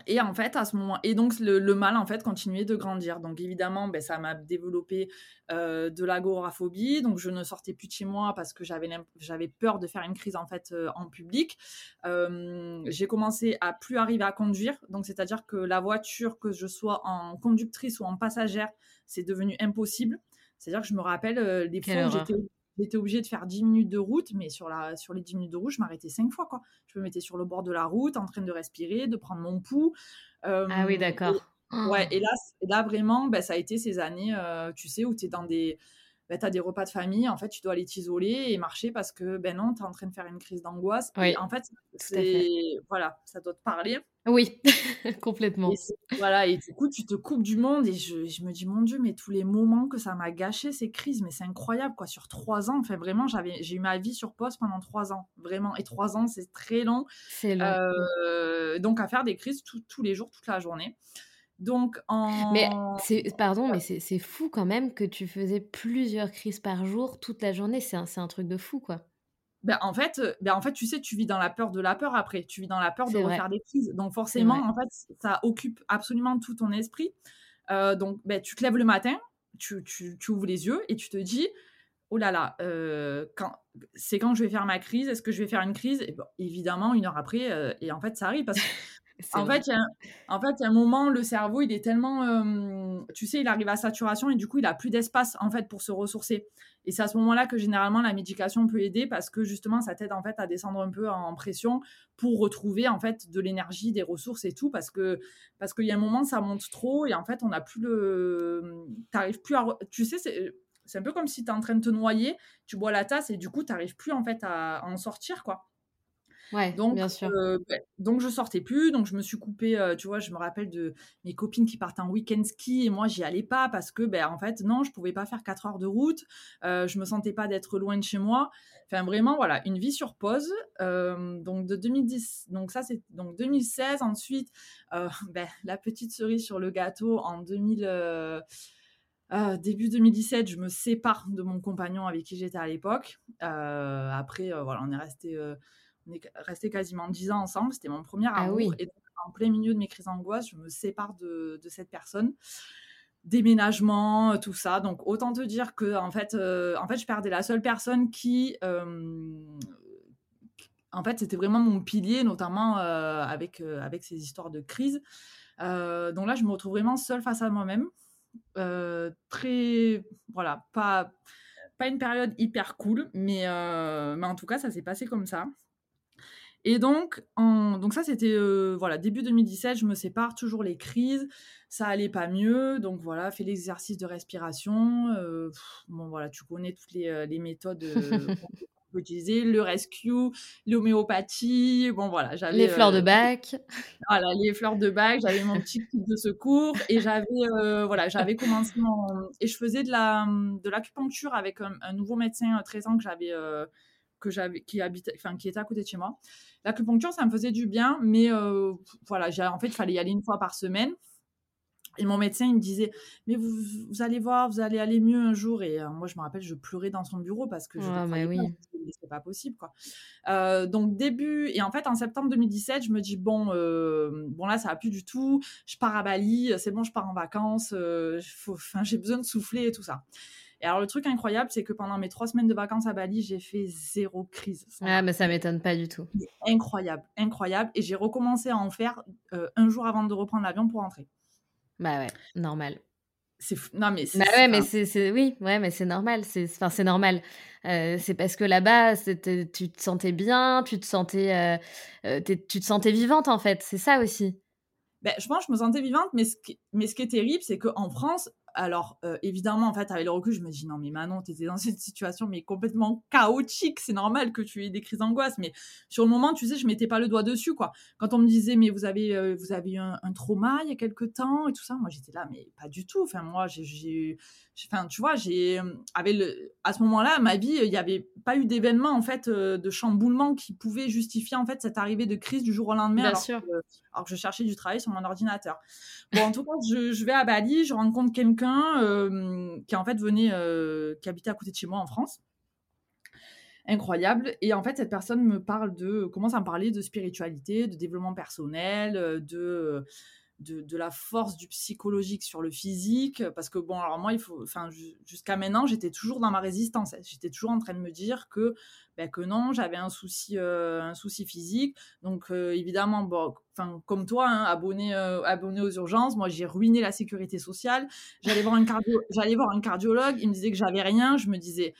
et en fait, à ce moment, et donc le, mal en fait continuait de grandir. Donc évidemment, ben, ça m'a développé euh, de l'agoraphobie. Donc je ne sortais plus de chez moi parce que j'avais j'avais peur de faire une crise en fait euh, en public. Euh, j'ai commencé à plus arriver à conduire. Donc c'est-à-dire que la voiture, que je sois en conductrice ou en passagère, c'est devenu impossible. C'est-à-dire que je me rappelle les fois où j'étais j'étais obligée de faire 10 minutes de route, mais sur, la, sur les 10 minutes de route, je m'arrêtais 5 fois. Quoi. Je me mettais sur le bord de la route, en train de respirer, de prendre mon pouls. ah oui, d'accord. ouais, et là, là vraiment, ben, ça a été ces années, euh, tu sais, où tu es dans des. Ben, tu as des repas de famille, en fait, tu dois aller t'isoler et marcher parce que, ben non, tu es en train de faire une crise d'angoisse. Oui, en fait, c'est. Voilà, ça doit te parler. Oui, complètement. voilà, et du coup, tu te coupes du monde et je, je, me dis, mon Dieu, mais tous les moments que ça m'a gâché, ces crises, mais c'est incroyable, quoi. Sur trois ans, enfin, vraiment, j'avais, j'ai eu ma vie sur pause pendant trois ans, vraiment. Et trois ans, c'est très long. C'est long. Euh, donc, à faire des crises tous les jours, toute la journée. Donc, en. Mais, c'est, pardon, mais c'est, fou quand même que tu faisais plusieurs crises par jour, toute la journée. C'est un, c'est un truc de fou, quoi. Ben, en fait, ben, en fait, tu sais, tu vis dans la peur de la peur après. Tu vis dans la peur de refaire des crises. Donc forcément, en fait, ça occupe absolument tout ton esprit. Euh, donc, ben, tu te lèves le matin, tu, tu, tu, ouvres les yeux et tu te dis, oh là là, euh, c'est quand je vais faire ma crise Est-ce que je vais faire une crise? Et Évidemment, une heure après, euh, et en fait, ça arrive parce que en fait, il y a, en fait, il y a un moment, le cerveau, il est tellement, tu sais, il arrive à saturation et du coup, il a plus d'espace en fait pour se ressourcer. Et c'est à ce moment-là que généralement la médication peut aider parce que justement, ça t'aide en fait à descendre un peu en pression pour retrouver en fait de l'énergie, des ressources et tout parce que parce qu'il y a un moment, ça monte trop et en fait, on n'a plus le, t'arrives plus à, tu sais, c'est c'est un peu comme si tu es en train de te noyer, tu bois la tasse et du coup, tu n'arrives plus en fait à, à en sortir quoi. Ouais, donc, bien sûr. Euh, donc je sortais plus, donc je me suis coupée, euh, tu vois, je me rappelle de mes copines qui partent en week-end ski et moi j'y allais pas parce que, ben en fait, non, je pouvais pas faire 4 heures de route, euh, je me sentais pas d'être loin de chez moi. Enfin vraiment, voilà, une vie sur pause. Euh, donc de 2010, donc ça c'est donc 2016, ensuite, ben, la petite cerise sur le gâteau en 2000. Début 2017, je me sépare de mon compagnon avec qui j'étais à l'époque. après, voilà, on est resté on est resté quasiment 10 ans ensemble. C'était mon premier ah amour. Et en plein milieu de mes crises d'angoisse, je me sépare de, cette personne. Déménagement, euh, tout ça. Donc autant te dire que en fait, euh, en fait, je perdais la seule personne qui, euh, en fait, c'était vraiment mon pilier, notamment avec avec ces histoires de crise. donc là, je me retrouve vraiment seule face à moi-même. Très, voilà, pas pas une période hyper cool, mais, mais en tout cas, ça s'est passé comme ça. Et donc, en... donc ça, c'était euh, voilà, début 2017, je me sépare, toujours les crises, ça allait pas mieux. Donc voilà, fais l'exercice de respiration. Euh, bon, voilà, tu connais toutes les, euh, les méthodes utiliser, le rescue, l'homéopathie. Bon, voilà, j'avais. Les fleurs de bac. Voilà, les fleurs de bac, j'avais mon petit kit de secours et j'avais voilà, j'avais commencé mon. Et je faisais de l'acupuncture la, de avec un, un, nouveau médecin 13 ans que j'avais que j'avais qui habitait enfin qui était à côté de chez moi l'acupuncture ça me faisait du bien mais euh, voilà en fait il fallait y aller une fois par semaine Et mon médecin, il me disait, mais vous, vous allez voir, vous allez aller mieux un jour. Et euh, moi, je me rappelle, je pleurais dans son bureau parce que je Ah, bah oui. c'est pas possible, quoi. Euh, donc, début, et en fait, en septembre 2017, je me dis, bon, euh, bon là, ça va plus du tout. Je pars à Bali, c'est bon, je pars en vacances. Enfin, j'ai besoin de souffler et tout ça. Et alors, le truc incroyable, c'est que pendant mes trois semaines de vacances à Bali, j'ai fait zéro crise. Ah, mais ça m'étonne pas du tout. Incroyable, incroyable. Et j'ai recommencé à en faire euh, un jour avant de reprendre l'avion pour rentrer. Bah ouais, normal. C'est fou. Non, mais c'est. Bah ouais, mais c'est, c'est- oui, ouais, mais c'est normal. C'est, enfin, c'est normal. Euh, c'est parce que là-bas, tu te sentais bien, tu te sentais, euh, euh, tu te sentais vivante en fait. C'est ça aussi. Ben, je pense que je me sentais vivante, mais ce qui, mais ce qui est terrible, c'est qu'en France, alors euh, évidemment, en fait, avec le recul, je me dis non, mais Manon, tu étais dans une situation mais complètement chaotique. C'est normal que tu aies des crises d'angoisse, mais sur le moment, tu sais, je mettais pas le doigt dessus, quoi. Quand on me disait, mais vous avez, euh, vous avez eu un, un trauma il y a quelque temps et tout ça, moi j'étais là, mais pas du tout. Enfin, moi, j'ai, enfin, tu vois, j'ai, euh, avec le, à ce moment-là, ma vie, il n'y avait pas eu d'événement en fait euh, de chamboulement qui pouvait justifier en fait cette arrivée de crise du jour au lendemain. Bien alors sûr. que- alors que je cherchais du travail sur mon ordinateur. Bon, en tout cas, je, je vais à Bali, je rencontre quelqu'un euh, qui en fait venait, euh, qui habitait à côté de chez moi en France. Incroyable. Et en fait, cette personne me parle de, commence à me parler de spiritualité, de développement personnel, euh, de, de, de la force du psychologique sur le physique. Parce que bon, alors moi, il faut, enfin, ju- jusqu'à maintenant, j'étais toujours dans ma résistance. J'étais toujours en train de me dire que, ben, que non, j'avais un souci, euh, un souci physique. Donc euh, évidemment, bon, enfin, comme toi, hein, abonné, euh, abonné aux urgences, moi j'ai ruiné la sécurité sociale. J'allais voir un cardio, j'allais voir un cardiologue, il me disait que j'avais rien, je me disais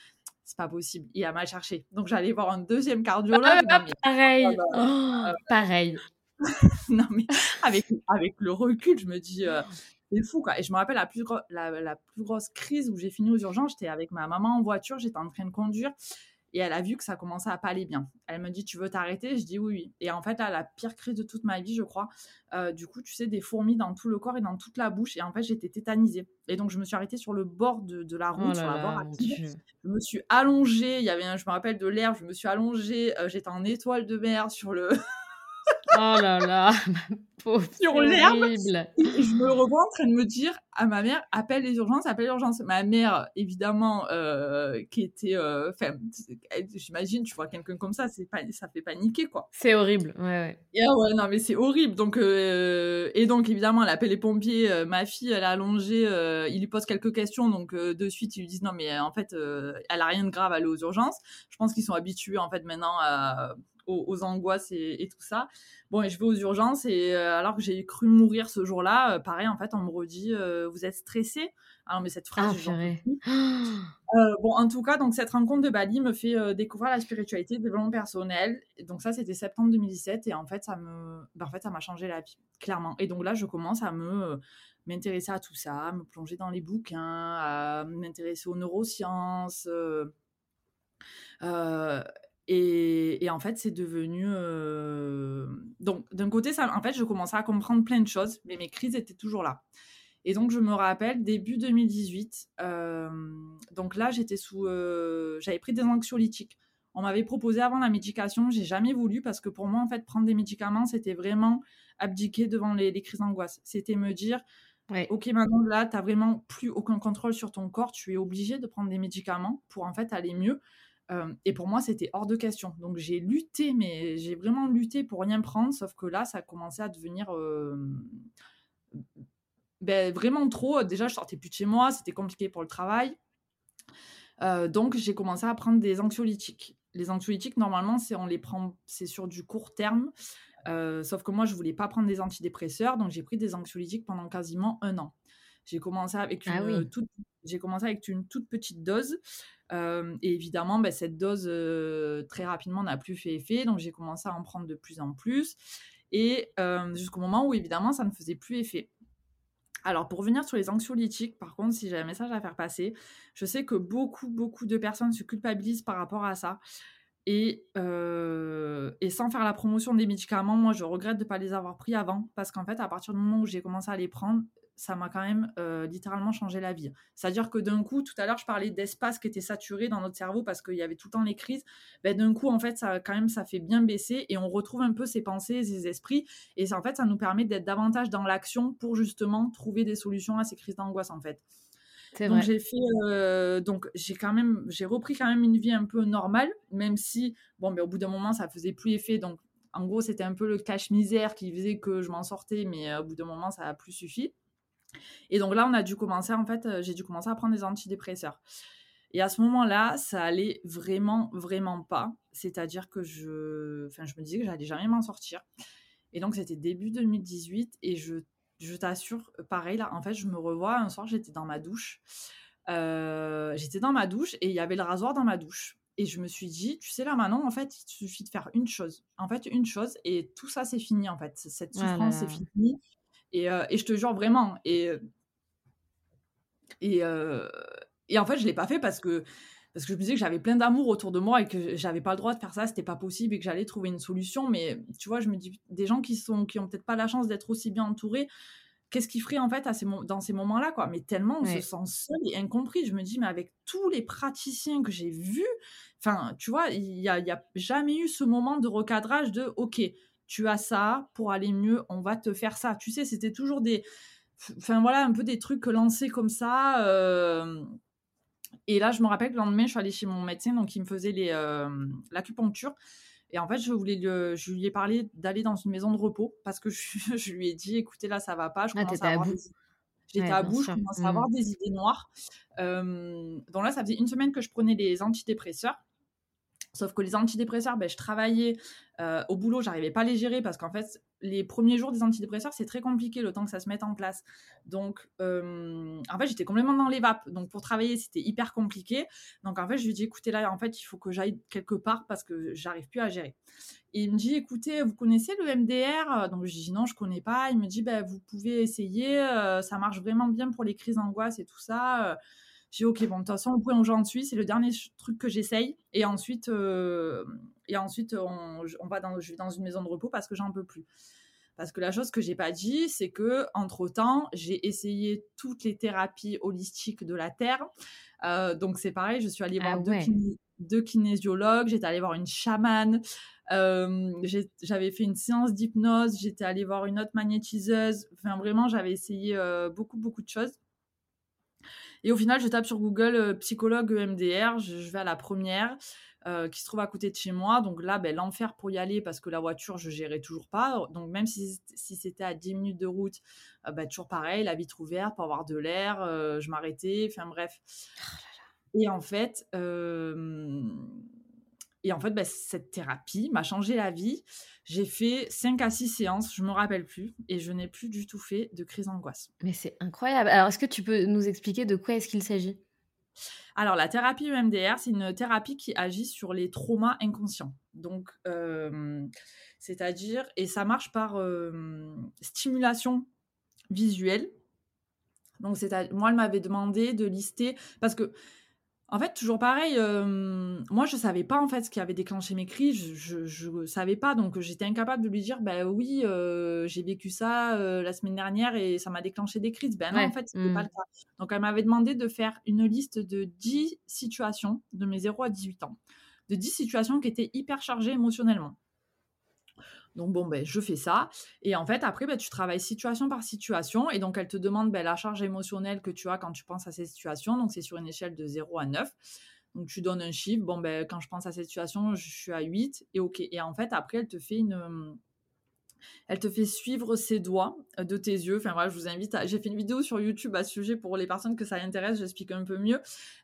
c'est pas possible, il a mal cherché. Donc j'allais voir un deuxième cardiologue. Ah, mais, pareil. Ah bah, Oh, pareil. non, mais avec, avec le recul, je me dis euh, c'est fou quoi. Et je me rappelle la plus, gro- la, la plus grosse crise où j'ai fini aux urgences, j'étais avec ma maman en voiture, j'étais en train de conduire. Et elle a vu que ça commençait à pas aller bien. Elle me dit Tu veux t'arrêter? Je dis oui, oui. Et en fait, là, la pire crise de toute ma vie, je crois. Euh, du coup, tu sais, des fourmis dans tout le corps et dans toute la bouche. Et en fait, j'étais tétanisée. Et donc, je me suis arrêtée sur le bord de, de la route, Oh sur là la. Dieu. Je me suis allongée. Il y avait, un, je me rappelle de l'herbe. Je me suis allongée. euh, j'étais en étoile de mer sur le. Oh là là, ma pauvre. Sur l'herbe. je me revois en train de me dire à ma mère appelle les urgences, appelle les urgences. Ma mère, évidemment, euh, qui était. euh, Enfin, j'imagine, tu vois quelqu'un comme ça, c'est pas, ça fait paniquer, quoi. C'est horrible. Ouais, ouais. Et ah ouais, non, mais c'est horrible. Donc, euh, et donc, évidemment, elle appelle les pompiers. ma fille, elle est allongée. il lui pose quelques questions. Donc, de suite, ils lui disent non, mais en fait, elle a rien de grave, elle est aux urgences. Je pense qu'ils sont habitués, en fait, maintenant à- aux, aux angoisses et, et tout ça. Bon, et je vais aux urgences. Et euh, alors que j'ai cru mourir ce jour-là, euh, pareil, en fait, on me redit euh, vous êtes stressé Alors, mais cette phrase, Ah. Euh, bon, en tout cas, donc cette rencontre de Bali me fait euh, découvrir la spiritualité, le développement personnel. Et donc ça, c'était septembre 2017 et en fait, ça me, ben, en fait, ça m'a changé la vie, clairement. Et donc là, je commence à me euh, m'intéresser à tout ça, à me plonger dans les bouquins, à m'intéresser aux neurosciences. euh, et, et en fait, c'est devenu. euh, Donc, d'un côté, ça, en fait, je commençais à comprendre plein de choses, mais mes crises étaient toujours là. Et donc, je me rappelle, début 2018, euh, donc là, j'étais sous. euh, J'avais pris des anxiolytiques. On m'avait proposé avant la médication, j'ai jamais voulu parce que pour moi, en fait, prendre des médicaments, c'était vraiment abdiquer devant les, les crises d'angoisse. C'était me dire, Ouais. ok, maintenant là, tu n'as vraiment plus aucun contrôle sur ton corps, tu es obligé de prendre des médicaments pour en fait aller mieux. Euh, et pour moi, c'était hors de question. Donc j'ai lutté, mais j'ai vraiment lutté pour rien prendre, sauf que là, ça commençait à devenir euh, ben, vraiment trop. Déjà, je sortais plus de chez moi, c'était compliqué pour le travail. Euh, donc j'ai commencé à prendre des anxiolytiques. Les anxiolytiques, normalement, c'est on les prend, c'est sur du court terme. Sauf que moi, je voulais pas prendre des antidépresseurs, donc j'ai pris des anxiolytiques pendant quasiment un an. J'ai commencé avec une Ah oui. toute, j'ai commencé avec une toute petite dose, euh, et évidemment, ben, cette dose euh, très rapidement n'a plus fait effet, donc j'ai commencé à en prendre de plus en plus, et euh, jusqu'au moment où évidemment ça ne faisait plus effet. Alors, pour revenir sur les anxiolytiques, par contre, si j'ai un message à faire passer, je sais que beaucoup, beaucoup de personnes se culpabilisent par rapport à ça. Et, et sans faire la promotion des médicaments, moi, je regrette de ne pas les avoir pris avant. Parce qu'en fait, à partir du moment où j'ai commencé à les prendre, ça m'a quand même littéralement changé la vie. C'est-à-dire que d'un coup, tout à l'heure, je parlais d'espace qui était saturé dans notre cerveau parce qu'il y avait tout le temps les crises. Ben, d'un coup, en fait, ça quand même, ça fait bien baisser et on retrouve un peu ses pensées, ses esprits. Et ça, en fait, ça nous permet d'être davantage dans l'action pour justement trouver des solutions à ces crises d'angoisse, en fait. Donc j'ai fait, donc j'ai quand même, j'ai repris quand même une vie un peu normale, même si, bon, mais ben, au bout d'un moment, ça faisait plus effet. Donc en gros, c'était un peu le cache misère qui faisait que je m'en sortais, mais au bout d'un moment, ça a plus suffi. Et donc là, on a dû commencer, en fait, euh, j'ai dû commencer à prendre des antidépresseurs. Et à ce moment-là, ça allait vraiment, vraiment pas. C'est-à-dire que je, enfin, je me disais que j'allais jamais m'en sortir. Et donc, c'était début 2018. Et je, je t'assure, pareil, là, en fait, je me revois un soir, j'étais dans ma douche. Euh, j'étais dans ma douche et il y avait le rasoir dans ma douche. Et je me suis dit, tu sais, là, maintenant, en fait, il suffit de faire une chose. En fait, une chose, et tout ça, c'est fini, en fait. Cette ah souffrance, c'est fini. Euh, et, je te jure vraiment. Et, et, euh, et en fait, je ne l'ai pas fait parce que, parce que je me disais que j'avais plein d'amour autour de moi et que j'avais pas le droit de faire ça, c'était pas possible et que j'allais trouver une solution. Mais tu vois, je me dis, des gens qui sont qui ont peut-être pas la chance d'être aussi bien entourés, qu'est-ce qu'ils feraient en fait à ces, dans ces moments-là quoi? Mais tellement on se sent seul et incompris. Je me dis, mais avec tous les praticiens que j'ai vus, enfin, tu vois, il n'y a, y a jamais eu ce moment de recadrage de, ok, tu as ça, pour aller mieux, on va te faire ça. Tu sais, c'était toujours des. Enfin voilà, un peu des trucs lancés comme ça. Euh, et là, je me rappelle que le lendemain, je suis allée chez mon médecin, donc il me faisait les, euh, l'acupuncture. Et en fait, je, voulais je lui ai parlé d'aller dans une maison de repos parce que je, lui ai dit écoutez, là, ça va pas. Je ah, commence à avoir des... J'étais à bout, je commence à avoir mmh. des idées noires. Euh, donc là, ça faisait une semaine que je prenais des antidépresseurs. Sauf que les antidépresseurs, ben, je travaillais euh, au boulot, j'arrivais pas à les gérer parce qu'en fait, les premiers jours des antidépresseurs, c'est très compliqué le temps que ça se mette en place. Donc, euh, en fait, j'étais complètement dans les vapes. Donc, pour travailler, c'était hyper compliqué. Donc, en fait, je lui dis, écoutez, là, en fait, il faut que j'aille quelque part parce que j'arrive plus à gérer. Et il me dit, écoutez, vous connaissez le MDR Donc, je dis, non, je connais pas. Il me dit, ben, vous pouvez essayer. Euh, ça marche vraiment bien pour les crises d'angoisse et tout ça. J'ai ok, bon, de toute façon, au point où j'en suis, c'est le dernier truc que j'essaye. Et ensuite, euh, et ensuite on, va dans, je vais dans une maison de repos parce que j'en peux plus. Parce que la chose que j'ai pas dit, c'est que entre temps, j'ai essayé toutes les thérapies holistiques de la terre. Euh, donc c'est pareil, je suis allée voir ah deux, kinésiologues, j'étais allée voir une chamane, euh, j'avais fait une séance d'hypnose, j'étais allée voir une autre magnétiseuse. Enfin vraiment, j'avais essayé beaucoup beaucoup de choses. Et au final, je tape sur Google euh, psychologue EMDR, je, vais à la première. Euh, qui se trouve à côté de chez moi. Donc là, ben, l'enfer pour y aller parce que la voiture, je gérais toujours pas. Donc même si, si c'était à 10 minutes de route, euh, ben, toujours pareil, la vitre ouverte pour avoir de l'air, je m'arrêtais, enfin bref. Oh et en fait, et en fait, bah, cette thérapie m'a changé la vie. J'ai fait 5 à 6 séances, je me rappelle plus, et je n'ai plus du tout fait de crise d'angoisse. Mais c'est incroyable. Alors, est-ce que tu peux nous expliquer de quoi est-ce qu'il s'agit? Alors, la thérapie EMDR, c'est une thérapie qui agit sur les traumas inconscients. Donc, euh, c'est-à-dire, et ça marche par euh, stimulation visuelle. Donc, moi, elle m'avait demandé de lister, parce que en fait, toujours pareil, euh, moi je savais pas en fait ce qui avait déclenché mes crises, je, je, savais pas, donc j'étais incapable de lui dire, bah oui, euh, j'ai vécu ça euh, la semaine dernière et ça m'a déclenché des crises. Ben non, en fait, c'était pas mmh. le cas. Donc elle m'avait demandé de faire une liste de 10 situations de mes 0 à 18 ans, de 10 situations qui étaient hyper chargées émotionnellement. Donc bon, ben, je fais ça. Et en fait, après, ben, tu travailles situation par situation. Et donc, elle te demande ben, la charge émotionnelle que tu as quand tu penses à ces situations. Donc, c'est sur une échelle de 0 à 9. Donc, tu donnes un chiffre. Bon, ben, quand je pense à cette situation, je suis à 8. Et OK. Et en fait, après, elle te fait une... Elle te fait suivre ses doigts de tes yeux. Enfin voilà, je vous invite à. J'ai fait une vidéo sur YouTube à ce sujet pour les personnes que ça intéresse. J'explique un peu mieux.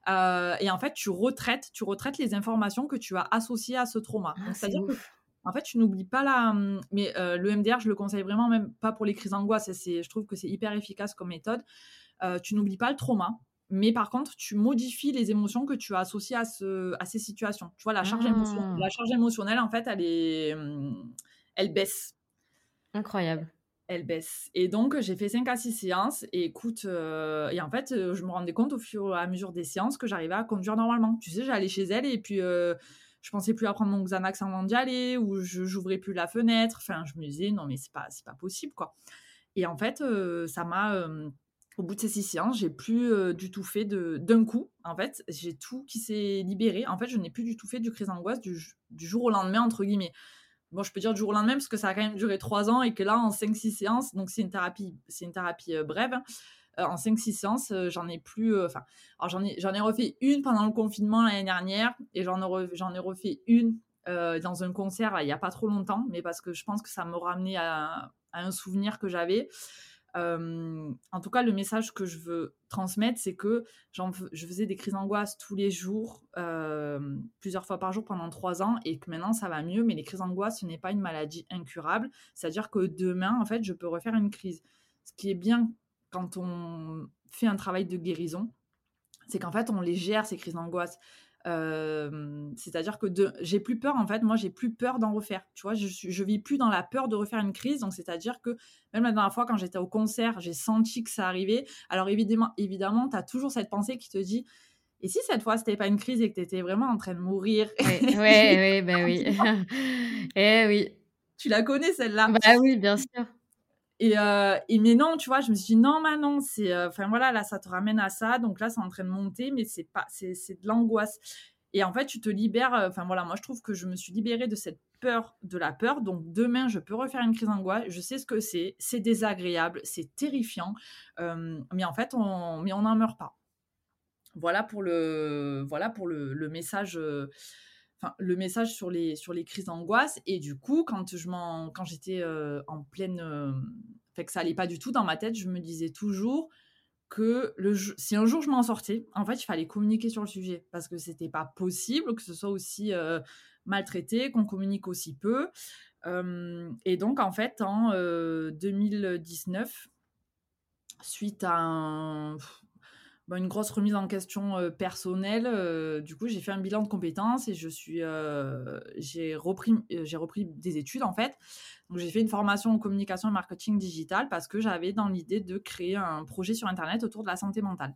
Euh, et en fait, tu retraites, tu retraites les informations que tu as associées à ce trauma. Ah, c'est-à-dire que en fait, tu n'oublies pas la. Hum, mais euh, le MDR, je le conseille vraiment, même pas pour les crises d'angoisse. Je trouve que c'est hyper efficace comme méthode. Euh, tu n'oublies pas le trauma, mais par contre, tu modifies les émotions que tu as associées à, ce, à ces situations. Tu vois, la charge, émotionnelle, la ah. charge émotionnelle, en fait, elle, est, hum, elle baisse. Incroyable. Elle baisse. Et donc, j'ai fait 5 à 6 séances. Et écoute, euh, et en fait, je me rendais compte au fur et à mesure des séances que j'arrivais à conduire normalement. Tu sais, j'allais chez elle et puis je pensais plus à prendre mon Xanax avant d'y aller, ou je n'ouvrais plus la fenêtre. Enfin, je me disais, non, mais c'est pas, pas possible, quoi. Et en fait, euh, ça m'a. Euh, au bout de ces six séances, j'ai plus du tout fait d'un coup. En fait, j'ai tout qui s'est libéré. En fait, je n'ai plus du tout fait du crise d'angoisse du, jour au lendemain, entre guillemets. Bon, je peux dire du jour au lendemain parce que ça a quand même duré trois ans et que là, en 5-6 séances, donc c'est une thérapie, c'est une thérapie brève. Hein, en 5-6 séances, j'en ai plus. Enfin, j'en ai, ai refait une pendant le confinement l'année dernière et j'en ai, j'en ai refait une dans un concert il n'y a pas trop longtemps, mais parce que je pense que ça me ramenait à, à un souvenir que j'avais en tout cas, le message que je veux transmettre, c'est que je faisais des crises d'angoisse tous les jours, plusieurs fois par jour pendant trois ans, et que maintenant ça va mieux. Mais les crises d'angoisse, ce n'est pas une maladie incurable. C'est-à-dire que demain, en fait, je peux refaire une crise. Ce qui est bien quand on fait un travail de guérison, c'est qu'en fait, on les gère, ces crises d'angoisse. C'est-à-dire que j'ai plus peur, en fait, moi, j'ai plus peur d'en refaire. Tu vois, je, je vis plus dans la peur de refaire une crise. Donc, c'est-à-dire que même la dernière fois, quand j'étais au concert, j'ai senti que ça arrivait. Alors, évidemment, évidemment tu as toujours cette pensée qui te dit et si cette fois, c'était pas une crise et que tu étais vraiment en train de mourir Oui, oui, ben oui. eh oui. Tu la connais, celle-là? Bah oui, bien sûr. Et, euh, et, mais non, tu vois, je me suis dit non, c'est, euh, enfin voilà, là, ça te ramène à ça, donc là, c'est en train de monter, mais c'est pas, c'est, de l'angoisse. Et en fait, tu te libères. Euh, enfin voilà, moi, je trouve que je me suis libérée de cette peur, de la peur. Donc demain, je peux refaire une crise d'angoisse. Je sais ce que c'est. C'est désagréable, c'est terrifiant, mais en fait, on, mais on n'en meurt pas. Voilà pour le, voilà pour le, le message le message sur les, sur les crises d'angoisse. Et du coup, quand, je quand j'étais euh, en pleine. Euh, fait que ça allait pas du tout dans ma tête, je me disais toujours que le, si un jour je m'en sortais, en fait, il fallait communiquer sur le sujet parce que c'était pas possible que ce soit aussi euh, maltraité, qu'on communique aussi peu. et donc, en fait, en 2019, suite à un, bah, une grosse remise en question personnelle. du coup, j'ai fait un bilan de compétences et je suis, j'ai repris, j'ai repris des études en fait. Donc, j'ai fait une formation en communication et marketing digital parce que j'avais dans l'idée de créer un projet sur Internet autour de la santé mentale.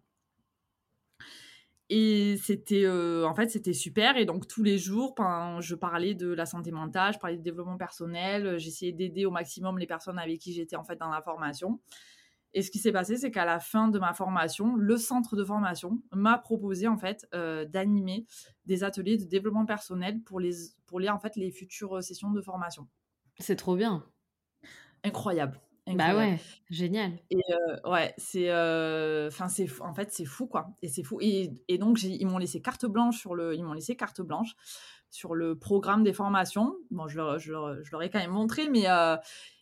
Et c'était, en fait, c'était super. Et donc, tous les jours, je parlais de la santé mentale, je parlais de développement personnel, j'essayais d'aider au maximum les personnes avec qui j'étais en fait dans la formation. Et ce qui s'est passé, c'est qu'à la fin de ma formation, le centre de formation m'a proposé en fait euh, d'animer des ateliers de développement personnel pour les, pour les, en fait, les futures sessions de formation. C'est trop bien. Incroyable. Bah ouais, génial. Et euh, ouais, c'est, euh, enfin c'est, en fait c'est fou quoi. Et c'est fou. Et, et donc ils m'ont laissé carte blanche sur le, ils m'ont laissé carte blanche sur le programme des formations. Bon, je leur, je leur, je leur ai quand même montré, mais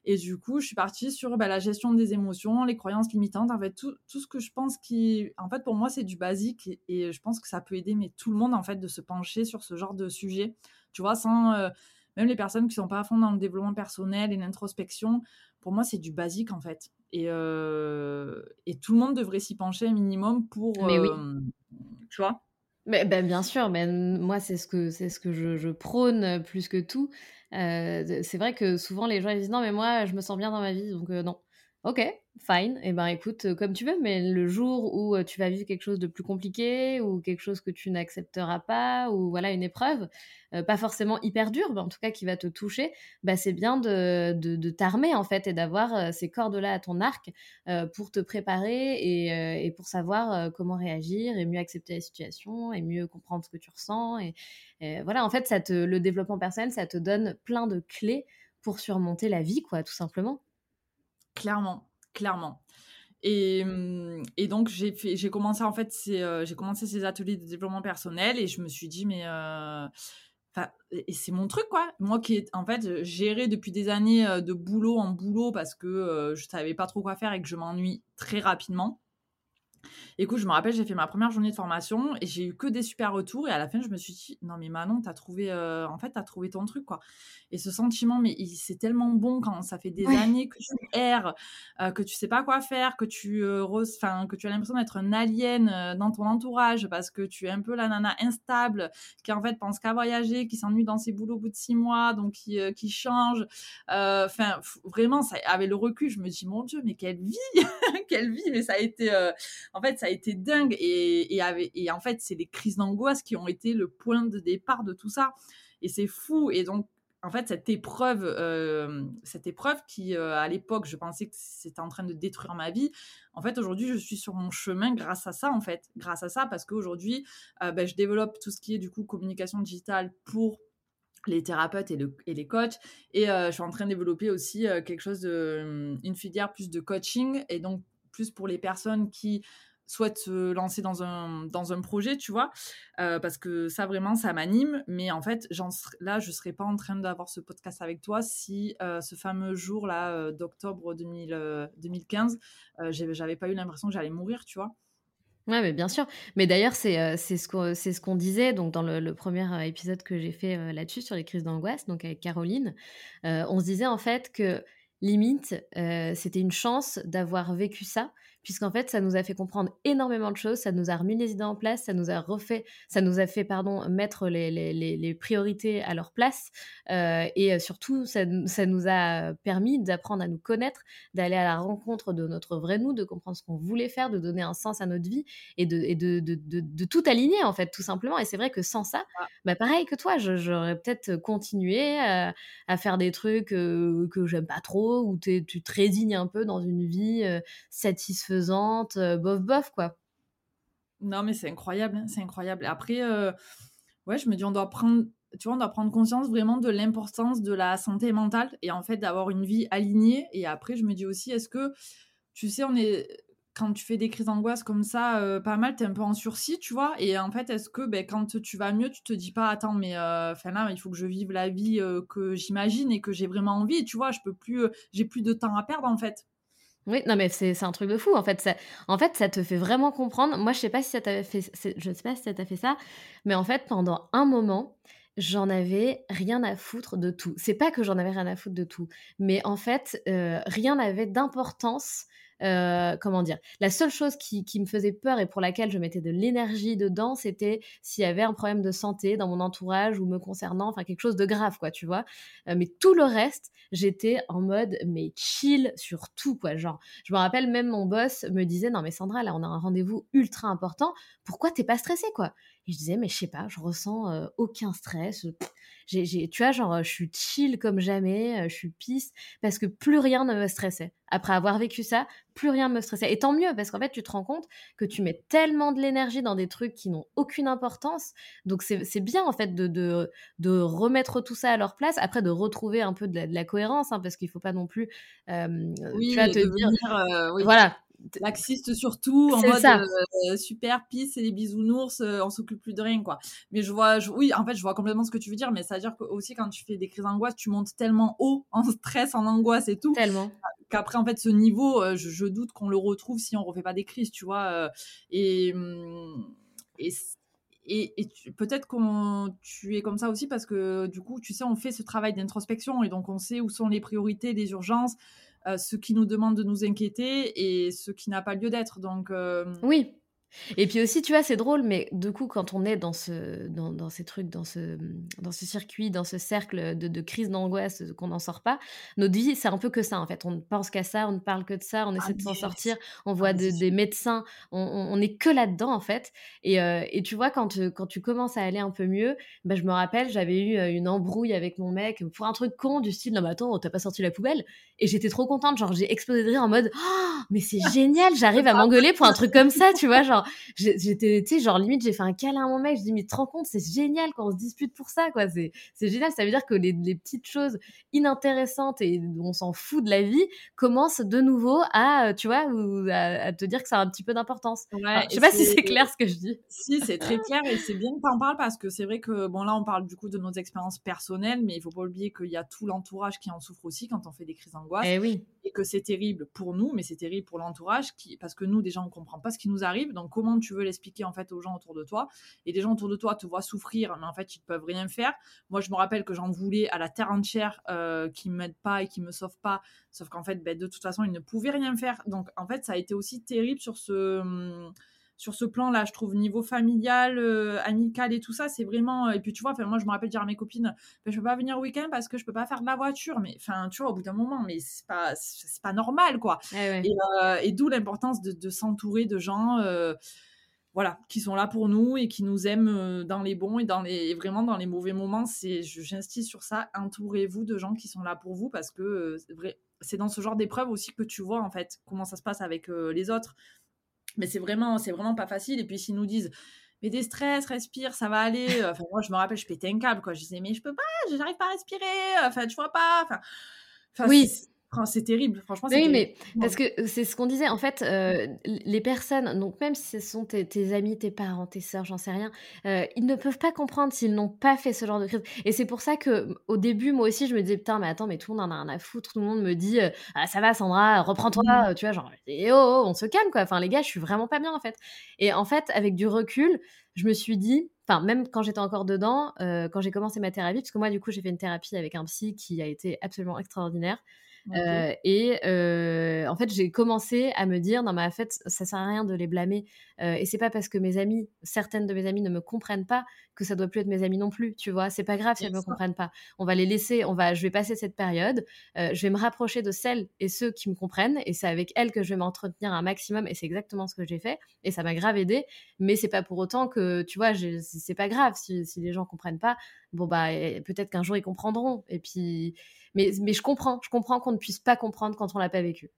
et du coup, je suis partie sur bah, la gestion des émotions, les croyances limitantes, en fait, tout, tout, ce que je pense qui... En fait, pour moi, c'est du basique et, je pense que ça peut aider mais tout le monde, en fait, de se pencher sur ce genre de sujet. Tu vois, sans... Euh, même les personnes qui sont pas à fond dans le développement personnel et l'introspection, pour moi, c'est du basique, en fait. Et, euh, et tout le monde devrait s'y pencher un minimum pour... Mais oui. Euh, tu vois? Mais, ben, bien sûr, mais moi c'est ce que c'est ce que je, je, prône plus que tout. Euh, c'est vrai que souvent les gens ils disent non mais moi je me sens bien dans ma vie donc euh, non. Ok, fine. Et eh ben écoute, euh, comme tu veux, mais le jour où tu vas vivre quelque chose de plus compliqué ou quelque chose que tu n'accepteras pas ou voilà une épreuve, pas forcément hyper dure, mais en tout cas qui va te toucher, bah c'est bien de, de, t'armer en fait et d'avoir ces cordes-là à ton arc pour te préparer et, et pour savoir comment réagir et mieux accepter la situation et mieux comprendre ce que tu ressens. Et, et voilà, en fait, ça te, le développement personnel, ça te donne plein de clés pour surmonter la vie, quoi, tout simplement. Clairement, clairement. Et, et donc j'ai commencé en fait, euh, j'ai commencé ces ateliers de développement personnel et je me suis dit mais euh, et c'est mon truc quoi. Moi qui est en fait géré depuis des années euh, de boulot en boulot parce que je savais pas trop quoi faire et que je m'ennuie très rapidement. Écoute, je me rappelle, j'ai fait ma première journée de formation et j'ai eu que des super retours. Et à la fin, je me suis dit, non, mais Manon, t'as trouvé, euh, en fait, t'as trouvé ton truc, quoi. Et ce sentiment, mais c'est tellement bon quand ça fait des années que tu erres, euh, que tu sais pas quoi faire, que tu, euh, que tu as l'impression d'être un alien dans ton entourage parce que tu es un peu la nana instable qui, en fait, pense qu'à voyager, qui s'ennuie dans ses boulots au bout de six mois, donc qui, qui change. Enfin, vraiment, ça, avec le recul, je me dis, mon Dieu, mais quelle vie, quelle vie, mais ça a été, en fait, ça a été dingue. Et, en fait, c'est les crises d'angoisse qui ont été le point de départ de tout ça. Et c'est fou. Et donc, en fait, cette épreuve, euh, cette épreuve qui, euh, à l'époque, je pensais que c'était en train de détruire ma vie. En fait, aujourd'hui, je suis sur mon chemin grâce à ça, en fait. Grâce à ça, parce qu'aujourd'hui, euh, ben, je développe tout ce qui est, du coup, communication digitale pour les thérapeutes et, et les coachs. Et je suis en train de développer aussi quelque chose de, une filière plus de coaching et donc plus pour les personnes qui souhaite se lancer dans un, dans un projet, tu vois, euh, parce que ça vraiment, ça m'anime. Mais en fait, là, je ne serais pas en train d'avoir ce podcast avec toi si euh, ce fameux jour-là euh, d'octobre 2015, j'avais pas eu l'impression que j'allais mourir, tu vois. Ouais, mais bien sûr. Mais d'ailleurs, c'est ce qu'on ce qu'on disait donc dans le, le premier épisode que j'ai fait là-dessus sur les crises d'angoisse, donc avec Caroline. on se disait en fait que limite, c'était une chance d'avoir vécu ça puisqu'en fait, ça nous a fait comprendre énormément de choses, ça nous a remis les idées en place, ça nous a refait, ça nous a fait, pardon, mettre les, les, les, priorités à leur place, euh, et surtout, ça, ça, nous a permis d'apprendre à nous connaître, d'aller à la rencontre de notre vrai nous, de comprendre ce qu'on voulait faire, de donner un sens à notre vie, et de, et de, de, de, tout aligner, en fait, tout simplement. Et c'est vrai que sans ça, ah. bah, pareil que toi, j'aurais peut-être continué à, à, faire des trucs euh, que j'aime pas trop, ou tu te résignes un peu dans une vie euh, satisfaisante euh, bof bof quoi. Non mais c'est incroyable, hein, c'est incroyable. Après, euh, ouais, je me dis on doit prendre, tu vois, on doit prendre conscience vraiment de l'importance de la santé mentale et en fait d'avoir une vie alignée. Et après, je me dis aussi, est-ce que, tu sais, on est quand tu fais des crises d'angoisse comme ça, euh, pas mal, tu es un peu en sursis, tu vois. Et en fait, est-ce que ben, quand tu vas mieux, tu te dis pas, attends, mais enfin là, il faut que je vive la vie que j'imagine et que j'ai vraiment envie, tu vois, je peux plus, j'ai plus de temps à perdre en fait. Oui, non, mais c'est un truc de fou. En fait, ça, en fait, ça te fait vraiment comprendre. Moi, je sais pas si ça fait, je sais pas si ça t'a fait ça, mais en fait, pendant un moment, j'en avais rien à foutre de tout. C'est pas que j'en avais rien à foutre de tout, mais en fait, euh, rien n'avait d'importance euh, comment dire La seule chose qui, me faisait peur et pour laquelle je mettais de l'énergie dedans, c'était s'il y avait un problème de santé dans mon entourage ou me concernant, enfin quelque chose de grave, quoi, tu vois. Euh, mais tout le reste, j'étais en mode mais chill sur tout, quoi. Genre, je me rappelle même mon boss me disait non mais Sandra, là on a un rendez-vous ultra important, pourquoi t'es pas stressée, quoi? Et je disais, mais je sais pas, je ressens euh, aucun stress. J'ai, tu vois, genre, je suis chill comme jamais, je suis pisse, parce que plus rien ne me stressait. Après avoir vécu ça, plus rien ne me stressait. Et tant mieux, parce qu'en fait, tu te rends compte que tu mets tellement de l'énergie dans des trucs qui n'ont aucune importance. Donc, c'est bien, en fait, de, de, de, remettre tout ça à leur place. Après, de retrouver un peu de la, cohérence, hein, parce qu'il faut pas non plus, oui, tu vas te dire, oui. voilà, laxiste surtout en mode euh, super pisse c'est les bisounours euh, on s'occupe plus de rien quoi. Mais je vois oui en fait je vois complètement ce que tu veux dire mais c'est à dire que aussi quand tu fais des crises d'angoisse tu montes tellement haut en stress en angoisse et tout tellement. qu'après en fait ce niveau euh, je, doute qu'on le retrouve si on refait pas des crises tu vois et hum, et et, peut-être qu'on tu es comme ça aussi parce que du coup, tu sais, on fait ce travail d'introspection et donc on sait où sont les priorités, les urgences, ce qui nous demande de nous inquiéter et ce qui n'a pas lieu d'être. Donc euh, oui, et puis aussi, tu vois, c'est drôle, mais du coup, quand on est dans, ce, dans, dans ces trucs, dans ce, dans ce circuit, dans ce cercle de, de crise d'angoisse, qu'on n'en sort pas, notre vie, c'est un peu que ça, en fait. On ne pense qu'à ça, on ne parle que de ça, on essaie de s'en sortir, on voit des médecins, on n'est que là-dedans, en fait. Et, euh, et, tu vois, quand, quand tu commences à aller un peu mieux, bah, je me rappelle, j'avais eu euh, une embrouille avec mon mec pour un truc con du style, non, mais attends, t'as pas sorti la poubelle? Et j'étais trop contente, genre, j'ai explosé de rire en mode, oh, mais c'est génial, j'arrive à m'engueuler pour un truc comme ça, tu vois, genre j'étais, tu sais, genre limite, j'ai fait un câlin à mon mec. Je dis, mais te rends compte, c'est génial quand on se dispute pour ça, quoi. C'est, c'est génial. Ça veut dire que les, les, petites choses inintéressantes et on s'en fout de la vie commencent de nouveau à, tu vois, ou à, te dire que ça a un petit peu d'importance. je sais pas si c'est clair ce que je dis. Si, c'est très clair et c'est bien que tu en parles parce que c'est vrai que, bon, là, on parle du coup de nos expériences personnelles, mais il faut pas oublier qu'il y a tout l'entourage qui en souffre aussi quand on fait des crises d'angoisse. Eh oui. Et que c'est terrible pour nous, mais c'est terrible pour l'entourage qui, parce que nous, déjà, on comprend pas ce qui nous arrive. Donc, comment tu veux l'expliquer en fait aux gens autour de toi? Et les gens autour de toi te voient souffrir, mais en fait, ils ne peuvent rien faire. Moi, je me rappelle que j'en voulais à la terre entière euh, qui ne m'aident pas et qui me sauvent pas. Sauf qu'en fait, ben, de toute façon, ils ne pouvaient rien faire. Donc, en fait, ça a été aussi terrible sur ce. Hum, sur ce plan-là, je trouve, niveau familial, euh, amical et tout ça, c'est vraiment. Et puis, tu vois, moi, je me rappelle dire à mes copines, ben, je peux pas venir au week-end parce que je peux pas faire de la voiture. Mais, enfin, tu vois, au bout d'un moment, mais c'est pas, c'est pas normal, quoi. Eh et, euh, et d'où l'importance de, de s'entourer de gens voilà, qui sont là pour nous et qui nous aiment dans les bons et dans les vraiment dans les mauvais moments. C'est, j'insiste sur ça. Entourez-vous de gens qui sont là pour vous parce que c'est dans ce genre d'épreuve aussi que tu vois en fait comment ça se passe avec les autres. Mais c'est vraiment, c'est vraiment pas facile. Et puis s'ils nous disent mais des stress, respire, ça va aller. Enfin, moi, je me rappelle, je pétais un câble, quoi. Je disais, mais je peux pas, j'arrive pas à respirer. Enfin, tu vois pas. Enfin, oui. C'est terrible, franchement. Oui, mais parce que c'est ce qu'on disait, en fait, les personnes, donc même si ce sont tes, amis, tes parents, tes sœurs, j'en sais rien, ils ne peuvent pas comprendre s'ils n'ont pas fait ce genre de crise. Et c'est pour ça que au début, moi aussi, je me disais, putain, mais attends, mais tout le monde en a rien à foutre, tout le monde me dit, ah, ça va, Sandra, reprends-toi, mmh. tu vois, genre, oh, oh, on se calme, quoi. Enfin, les gars, je suis vraiment pas bien, en fait. Et en fait, avec du recul, je me suis dit, enfin même quand j'étais encore dedans, quand j'ai commencé ma thérapie, parce que moi du coup j'ai fait une thérapie avec un psy qui a été absolument extraordinaire. Euh, et euh, en fait, j'ai commencé à me dire, non, mais en fait, ça sert à rien de les blâmer. Euh, et c'est pas parce que mes amis, certaines de mes amies ne me comprennent pas que ça doit plus être mes amis non plus. Tu vois, c'est pas grave si elles me comprennent pas. On va les laisser, on va, je vais passer cette période. je vais me rapprocher de celles et ceux qui me comprennent. Et c'est avec elles que je vais m'entretenir un maximum. Et c'est exactement ce que j'ai fait. Et ça m'a grave aidé. Mais c'est pas pour autant que, tu vois, c'est pas grave si, si les gens comprennent pas. Bon, bah, peut-être qu'un jour ils comprendront. Et puis, mais, mais je comprends, je comprends qu'on ne puisse pas comprendre quand on l'a pas vécu.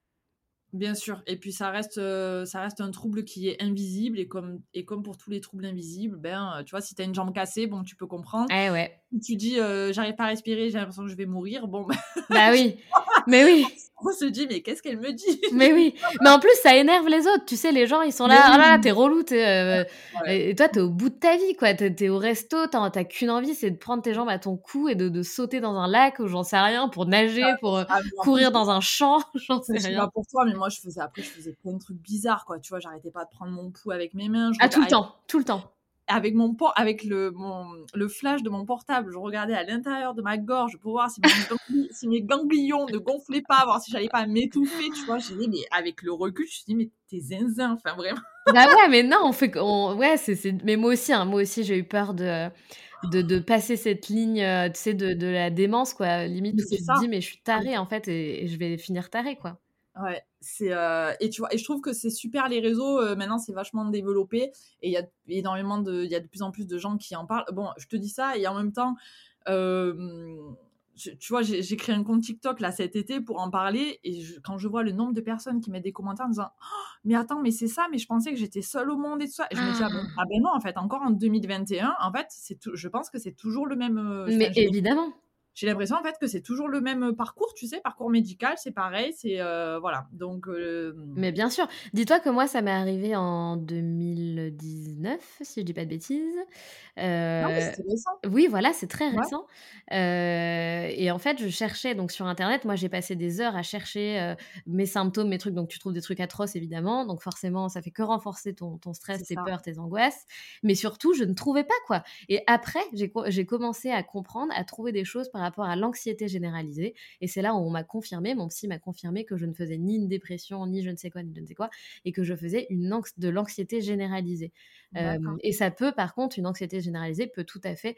Bien sûr. Et puis ça reste, euh, ça reste un trouble qui est invisible et comme, et comme pour tous les troubles invisibles, ben, euh, tu vois, si tu as une jambe cassée, bon, tu peux comprendre. Eh ouais. Tu dis, euh, j'arrive pas à respirer, j'ai l'impression que je vais mourir, bon. Ben bah oui. Mais oui. On se dit, mais qu'est-ce qu'elle me dit? Mais oui. Mais en plus, ça énerve les autres. Tu sais, les gens, ils sont là, ah là, t'es relou. Es, Et toi, t'es au bout de ta vie, quoi. T'es es au resto, t'as qu'une envie, c'est de prendre tes jambes à ton cou et de, de sauter dans un lac ou j'en sais rien, pour nager, ah, pour ah, courir dans un champ. J'en sais rien. Pas pour toi, mais moi, je faisais, après, je faisais plein de trucs bizarres, quoi. Tu vois, j'arrêtais pas de prendre mon pouls avec mes mains. ah, tout le temps, tout le temps avec mon avec le mon, le flash de mon portable, je regardais à l'intérieur de ma gorge pour voir si mes, si mes ganglions ne gonflaient pas, voir si j'allais pas m'étouffer, tu vois. J'ai dit mais avec le recul, je me suis dit mais t'es zinzin, enfin vraiment. Bah ouais, mais non, on fait ouais, c'est mais moi aussi hein, moi aussi j'ai eu peur de de, de, passer cette ligne, euh, tu sais, de, de, la démence, quoi. Limite, tu te dis, mais je suis tarée, en fait, et, et je vais finir tarée, quoi. Ouais, c'est euh, et tu vois et je trouve que c'est super les réseaux euh, maintenant c'est vachement développé et il y a énormément de il y a de plus en plus de gens qui en parlent. Bon, je te dis ça et en même temps euh, tu vois, j'ai créé un compte TikTok là cet été pour en parler et quand je vois le nombre de personnes qui mettent des commentaires en disant «Oh, mais attends mais c'est ça mais je pensais que j'étais seule au monde et tout ça. Et je me dis ah ben, ah. ben, non en fait encore en 2021 en fait c'est je pense que c'est toujours le même mais évidemment j'ai l'impression en fait que c'est toujours le même parcours, tu sais, parcours médical, c'est pareil, c'est euh, voilà. Donc. Euh, Mais bien sûr. Dis-toi que moi, ça m'est arrivé en 2019, si je dis pas de bêtises. Euh... Non, c'est récent. Oui, voilà, c'est très récent. Euh, et en fait, je cherchais donc sur internet. Moi, j'ai passé des heures à chercher mes symptômes, mes trucs. Donc, tu trouves des trucs atroces évidemment. Donc, forcément, ça fait que renforcer ton, ton stress, tes peurs, tes angoisses. Mais surtout, je ne trouvais pas quoi. Et après, j'ai commencé à comprendre, à trouver des choses par rapport à l'anxiété généralisée. Et c'est là où on m'a confirmé, mon psy m'a confirmé que je ne faisais ni une dépression, ni je ne sais quoi, ni je ne sais quoi, et que je faisais une de l'anxiété généralisée. Et ça peut, par contre, une anxiété généralisée peut tout à fait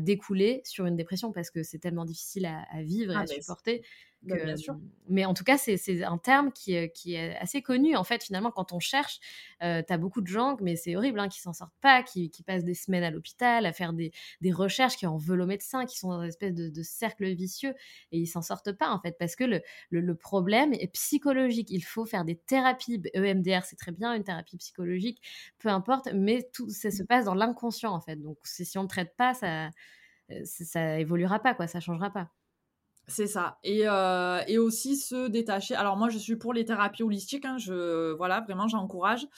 découler sur une dépression parce que c'est tellement difficile à, vivre et ah, à supporter bien sûr. Mais en tout cas, c'est un terme qui, qui, est assez connu. En fait, finalement, quand on cherche, euh, tu as beaucoup de gens, mais c'est horrible, hein, qui s'en sortent pas, qui, qui, passent des semaines à l'hôpital à faire des, des, recherches, qui en veulent au médecin, qui sont dans une espèce de, de cercle vicieux et ils s'en sortent pas, en fait, parce que le, le, problème est psychologique. Il faut faire des thérapies. EMDR, c'est très bien, une thérapie psychologique, peu importe, mais tout ça se passe dans l'inconscient, en fait. Donc, si on ne traite pas, ça, ça évoluera pas, quoi, ça changera pas. C'est ça. Et, euh, et, aussi se détacher. Alors moi, je suis pour les thérapies holistiques. Hein, je, voilà, vraiment, j'encourage euh,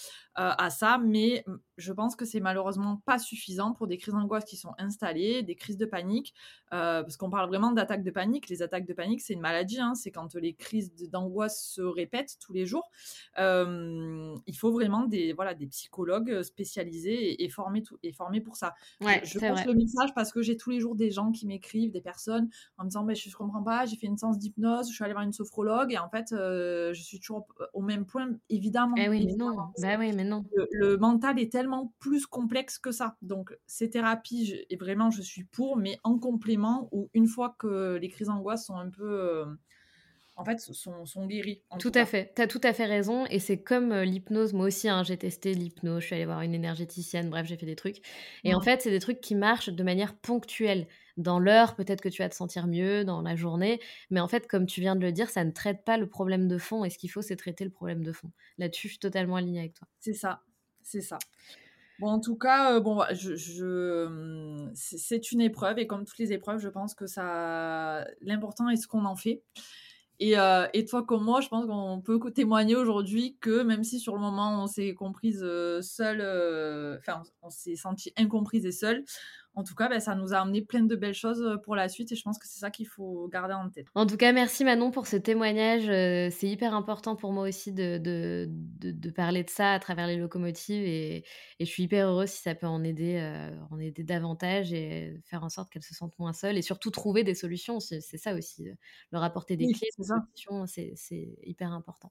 à ça. Mais je pense que c'est malheureusement pas suffisant pour des crises d'angoisse qui sont installées, des crises de panique. Euh, parce qu'on parle vraiment d'attaques de panique. Les attaques de panique, c'est une maladie. Hein, c'est quand les crises d'angoisse se répètent tous les jours. il faut vraiment des, voilà, des psychologues spécialisés et, formés, tout, et formés pour ça. Ouais, je, je le message parce que j'ai tous les jours des gens qui m'écrivent, des personnes, en me disant mais je comprends pas, j'ai fait une séance d'hypnose, je suis allée voir une sophrologue et en fait, euh, je suis toujours au même point, évidemment. Eh oui, mais non. Bah oui, mais non. Le, mental est tellement plus complexe que ça. Donc, ces thérapies, et vraiment, je suis pour, mais en complément ou une fois que les crises d'angoisse sont un peu. Euh, en fait, sont, sont guéris. tout, à fait. Tu as tout à fait raison. Et c'est comme l'hypnose. Moi aussi, hein, j'ai testé l'hypnose. Je suis allée voir une énergéticienne. Bref, j'ai fait des trucs. Et en fait, c'est des trucs qui marchent de manière ponctuelle. Dans l'heure, peut-être que tu vas te sentir mieux, dans la journée. Mais en fait, comme tu viens de le dire, ça ne traite pas le problème de fond. Et ce qu'il faut, c'est traiter le problème de fond. Là-dessus, je suis totalement alignée avec toi. C'est ça. C'est ça. Bon, en tout cas, bon, je, je hum, c'est une épreuve et comme toutes les épreuves, je pense que ça, l'important est ce qu'on en fait. Et, euh, et, toi comme moi, je pense qu'on peut témoigner aujourd'hui que même si sur le moment on s'est comprise euh, seule, euh, enfin on s'est senti incomprise et seule, en tout cas, ben, ça nous a amené plein de belles choses euh, pour la suite et je pense que c'est ça qu'il faut garder en tête. En tout cas, merci Manon pour ce témoignage. Euh, c'est hyper important pour moi aussi de, de, de, parler de ça à travers les locomotives et, et, je suis hyper heureuse si ça peut en aider, euh, en aider davantage et faire en sorte qu'elles se sentent moins seules et surtout trouver des solutions. C'est ça aussi, leur apporter des clés, des solutions, c'est hyper important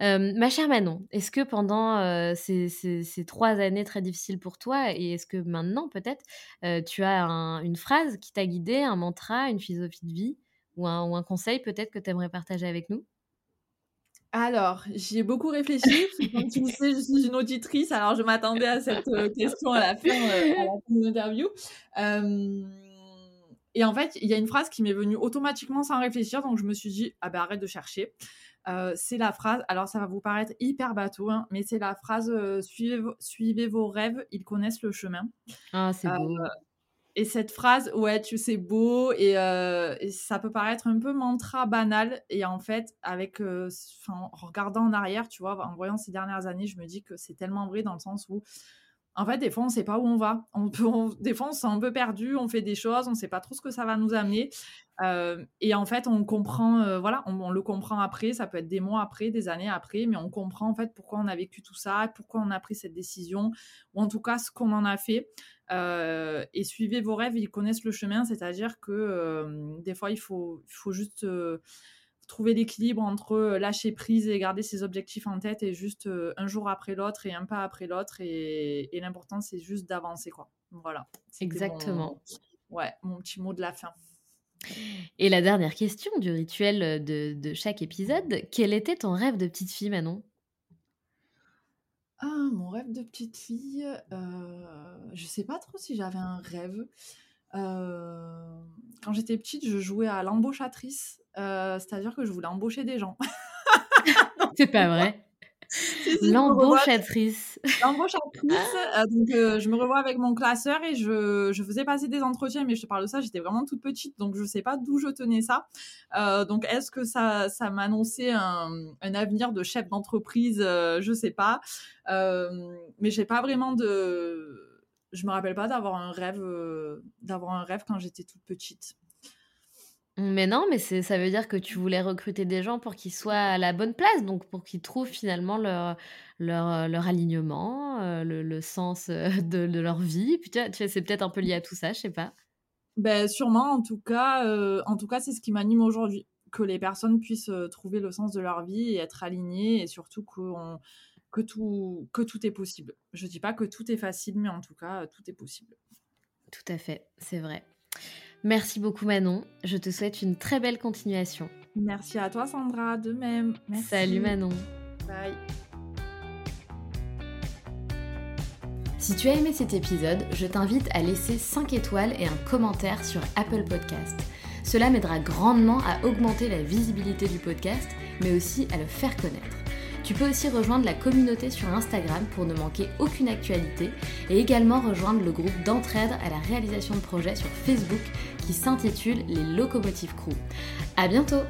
ma chère Manon, est-ce que pendant ces, trois années très difficiles pour toi, et est-ce que maintenant peut-être, tu as une phrase qui t'a guidé, un mantra, une philosophie de vie, ou un, conseil peut-être que tu aimerais partager avec nous? Alors, j'y ai beaucoup réfléchi. Comme tu le sais, je suis une auditrice, alors je m'attendais à cette question à la fin, de l'interview. et en fait, il y a une phrase qui m'est venue automatiquement sans réfléchir, donc je me suis dit, ah ben arrête de chercher. Euh, c'est la phrase, alors ça va vous paraître hyper bateau, hein, mais c'est la phrase euh, suivez, vos rêves, ils connaissent le chemin. Ah, c'est beau. Euh, et cette phrase, ouais, tu sais, beau, et, ça peut paraître un peu mantra banal. Et en fait, avec, en regardant en arrière, tu vois, en voyant ces dernières années, je me dis que c'est tellement vrai dans le sens où en fait, des fois, on ne sait pas où on va. On peut, des fois, on se sent un peu perdu, on fait des choses, on ne sait pas trop ce que ça va nous amener. Euh, et en fait, on comprend, euh, voilà, on, le comprend après, ça peut être des mois après, des années après, mais on comprend en fait pourquoi on a vécu tout ça, pourquoi on a pris cette décision, ou en tout cas ce qu'on en a fait. Euh, et suivez vos rêves, ils connaissent le chemin, c'est-à-dire que des fois, il faut juste trouver l'équilibre entre euh, lâcher prise et garder ses objectifs en tête et juste euh, un jour après l'autre et un pas après l'autre. Et, l'important, c'est juste d'avancer, quoi. Voilà. Exactement. Ouais, mon petit mot de la fin. Et la dernière question du rituel de, chaque épisode, quel était ton rêve de petite fille, Manon? Ah, mon rêve de petite fille, euh, je sais pas trop si j'avais un rêve. Euh, quand j'étais petite, je jouais à l'embauchatrice, c'est-à-dire que je voulais embaucher des gens. C'est pas vrai. L'embauchatrice. L'embauchatrice. Ah. Euh, donc, je me revois avec mon classeur et je, je, faisais passer des entretiens, mais je te parle de ça, j'étais vraiment toute petite, donc je sais pas d'où je tenais ça. donc, est-ce que ça, ça m'annonçait un, un, avenir de chef d'entreprise? Je sais pas. mais j'ai pas vraiment de je me rappelle pas d'avoir un rêve, euh, d'avoir un rêve quand j'étais toute petite. Mais non, mais ça veut dire que tu voulais recruter des gens pour qu'ils soient à la bonne place, donc pour qu'ils trouvent finalement leur, leur, leur alignement, euh, le, sens euh, de, de, leur vie. Puis tu vois, c'est peut-être un peu lié à tout ça, je sais pas. Ben sûrement, en tout cas, en tout cas, c'est ce qui m'anime aujourd'hui, que les personnes puissent trouver le sens de leur vie et être alignées, et surtout qu'on que tout, que tout est possible. Je ne dis pas que tout est facile, mais en tout cas, tout est possible. Tout à fait, c'est vrai. Merci beaucoup Manon. Je te souhaite une très belle continuation. Merci à toi Sandra, de même. Salut Manon. Bye. Si tu as aimé cet épisode, je t'invite à laisser 5 étoiles et un commentaire sur Apple Podcast. Cela m'aidera grandement à augmenter la visibilité du podcast, mais aussi à le faire connaître. Tu peux aussi rejoindre la communauté sur Instagram pour ne manquer aucune actualité et également rejoindre le groupe d'entraide à la réalisation de projets sur Facebook qui s'intitule Les Locomotives Crew. À bientôt!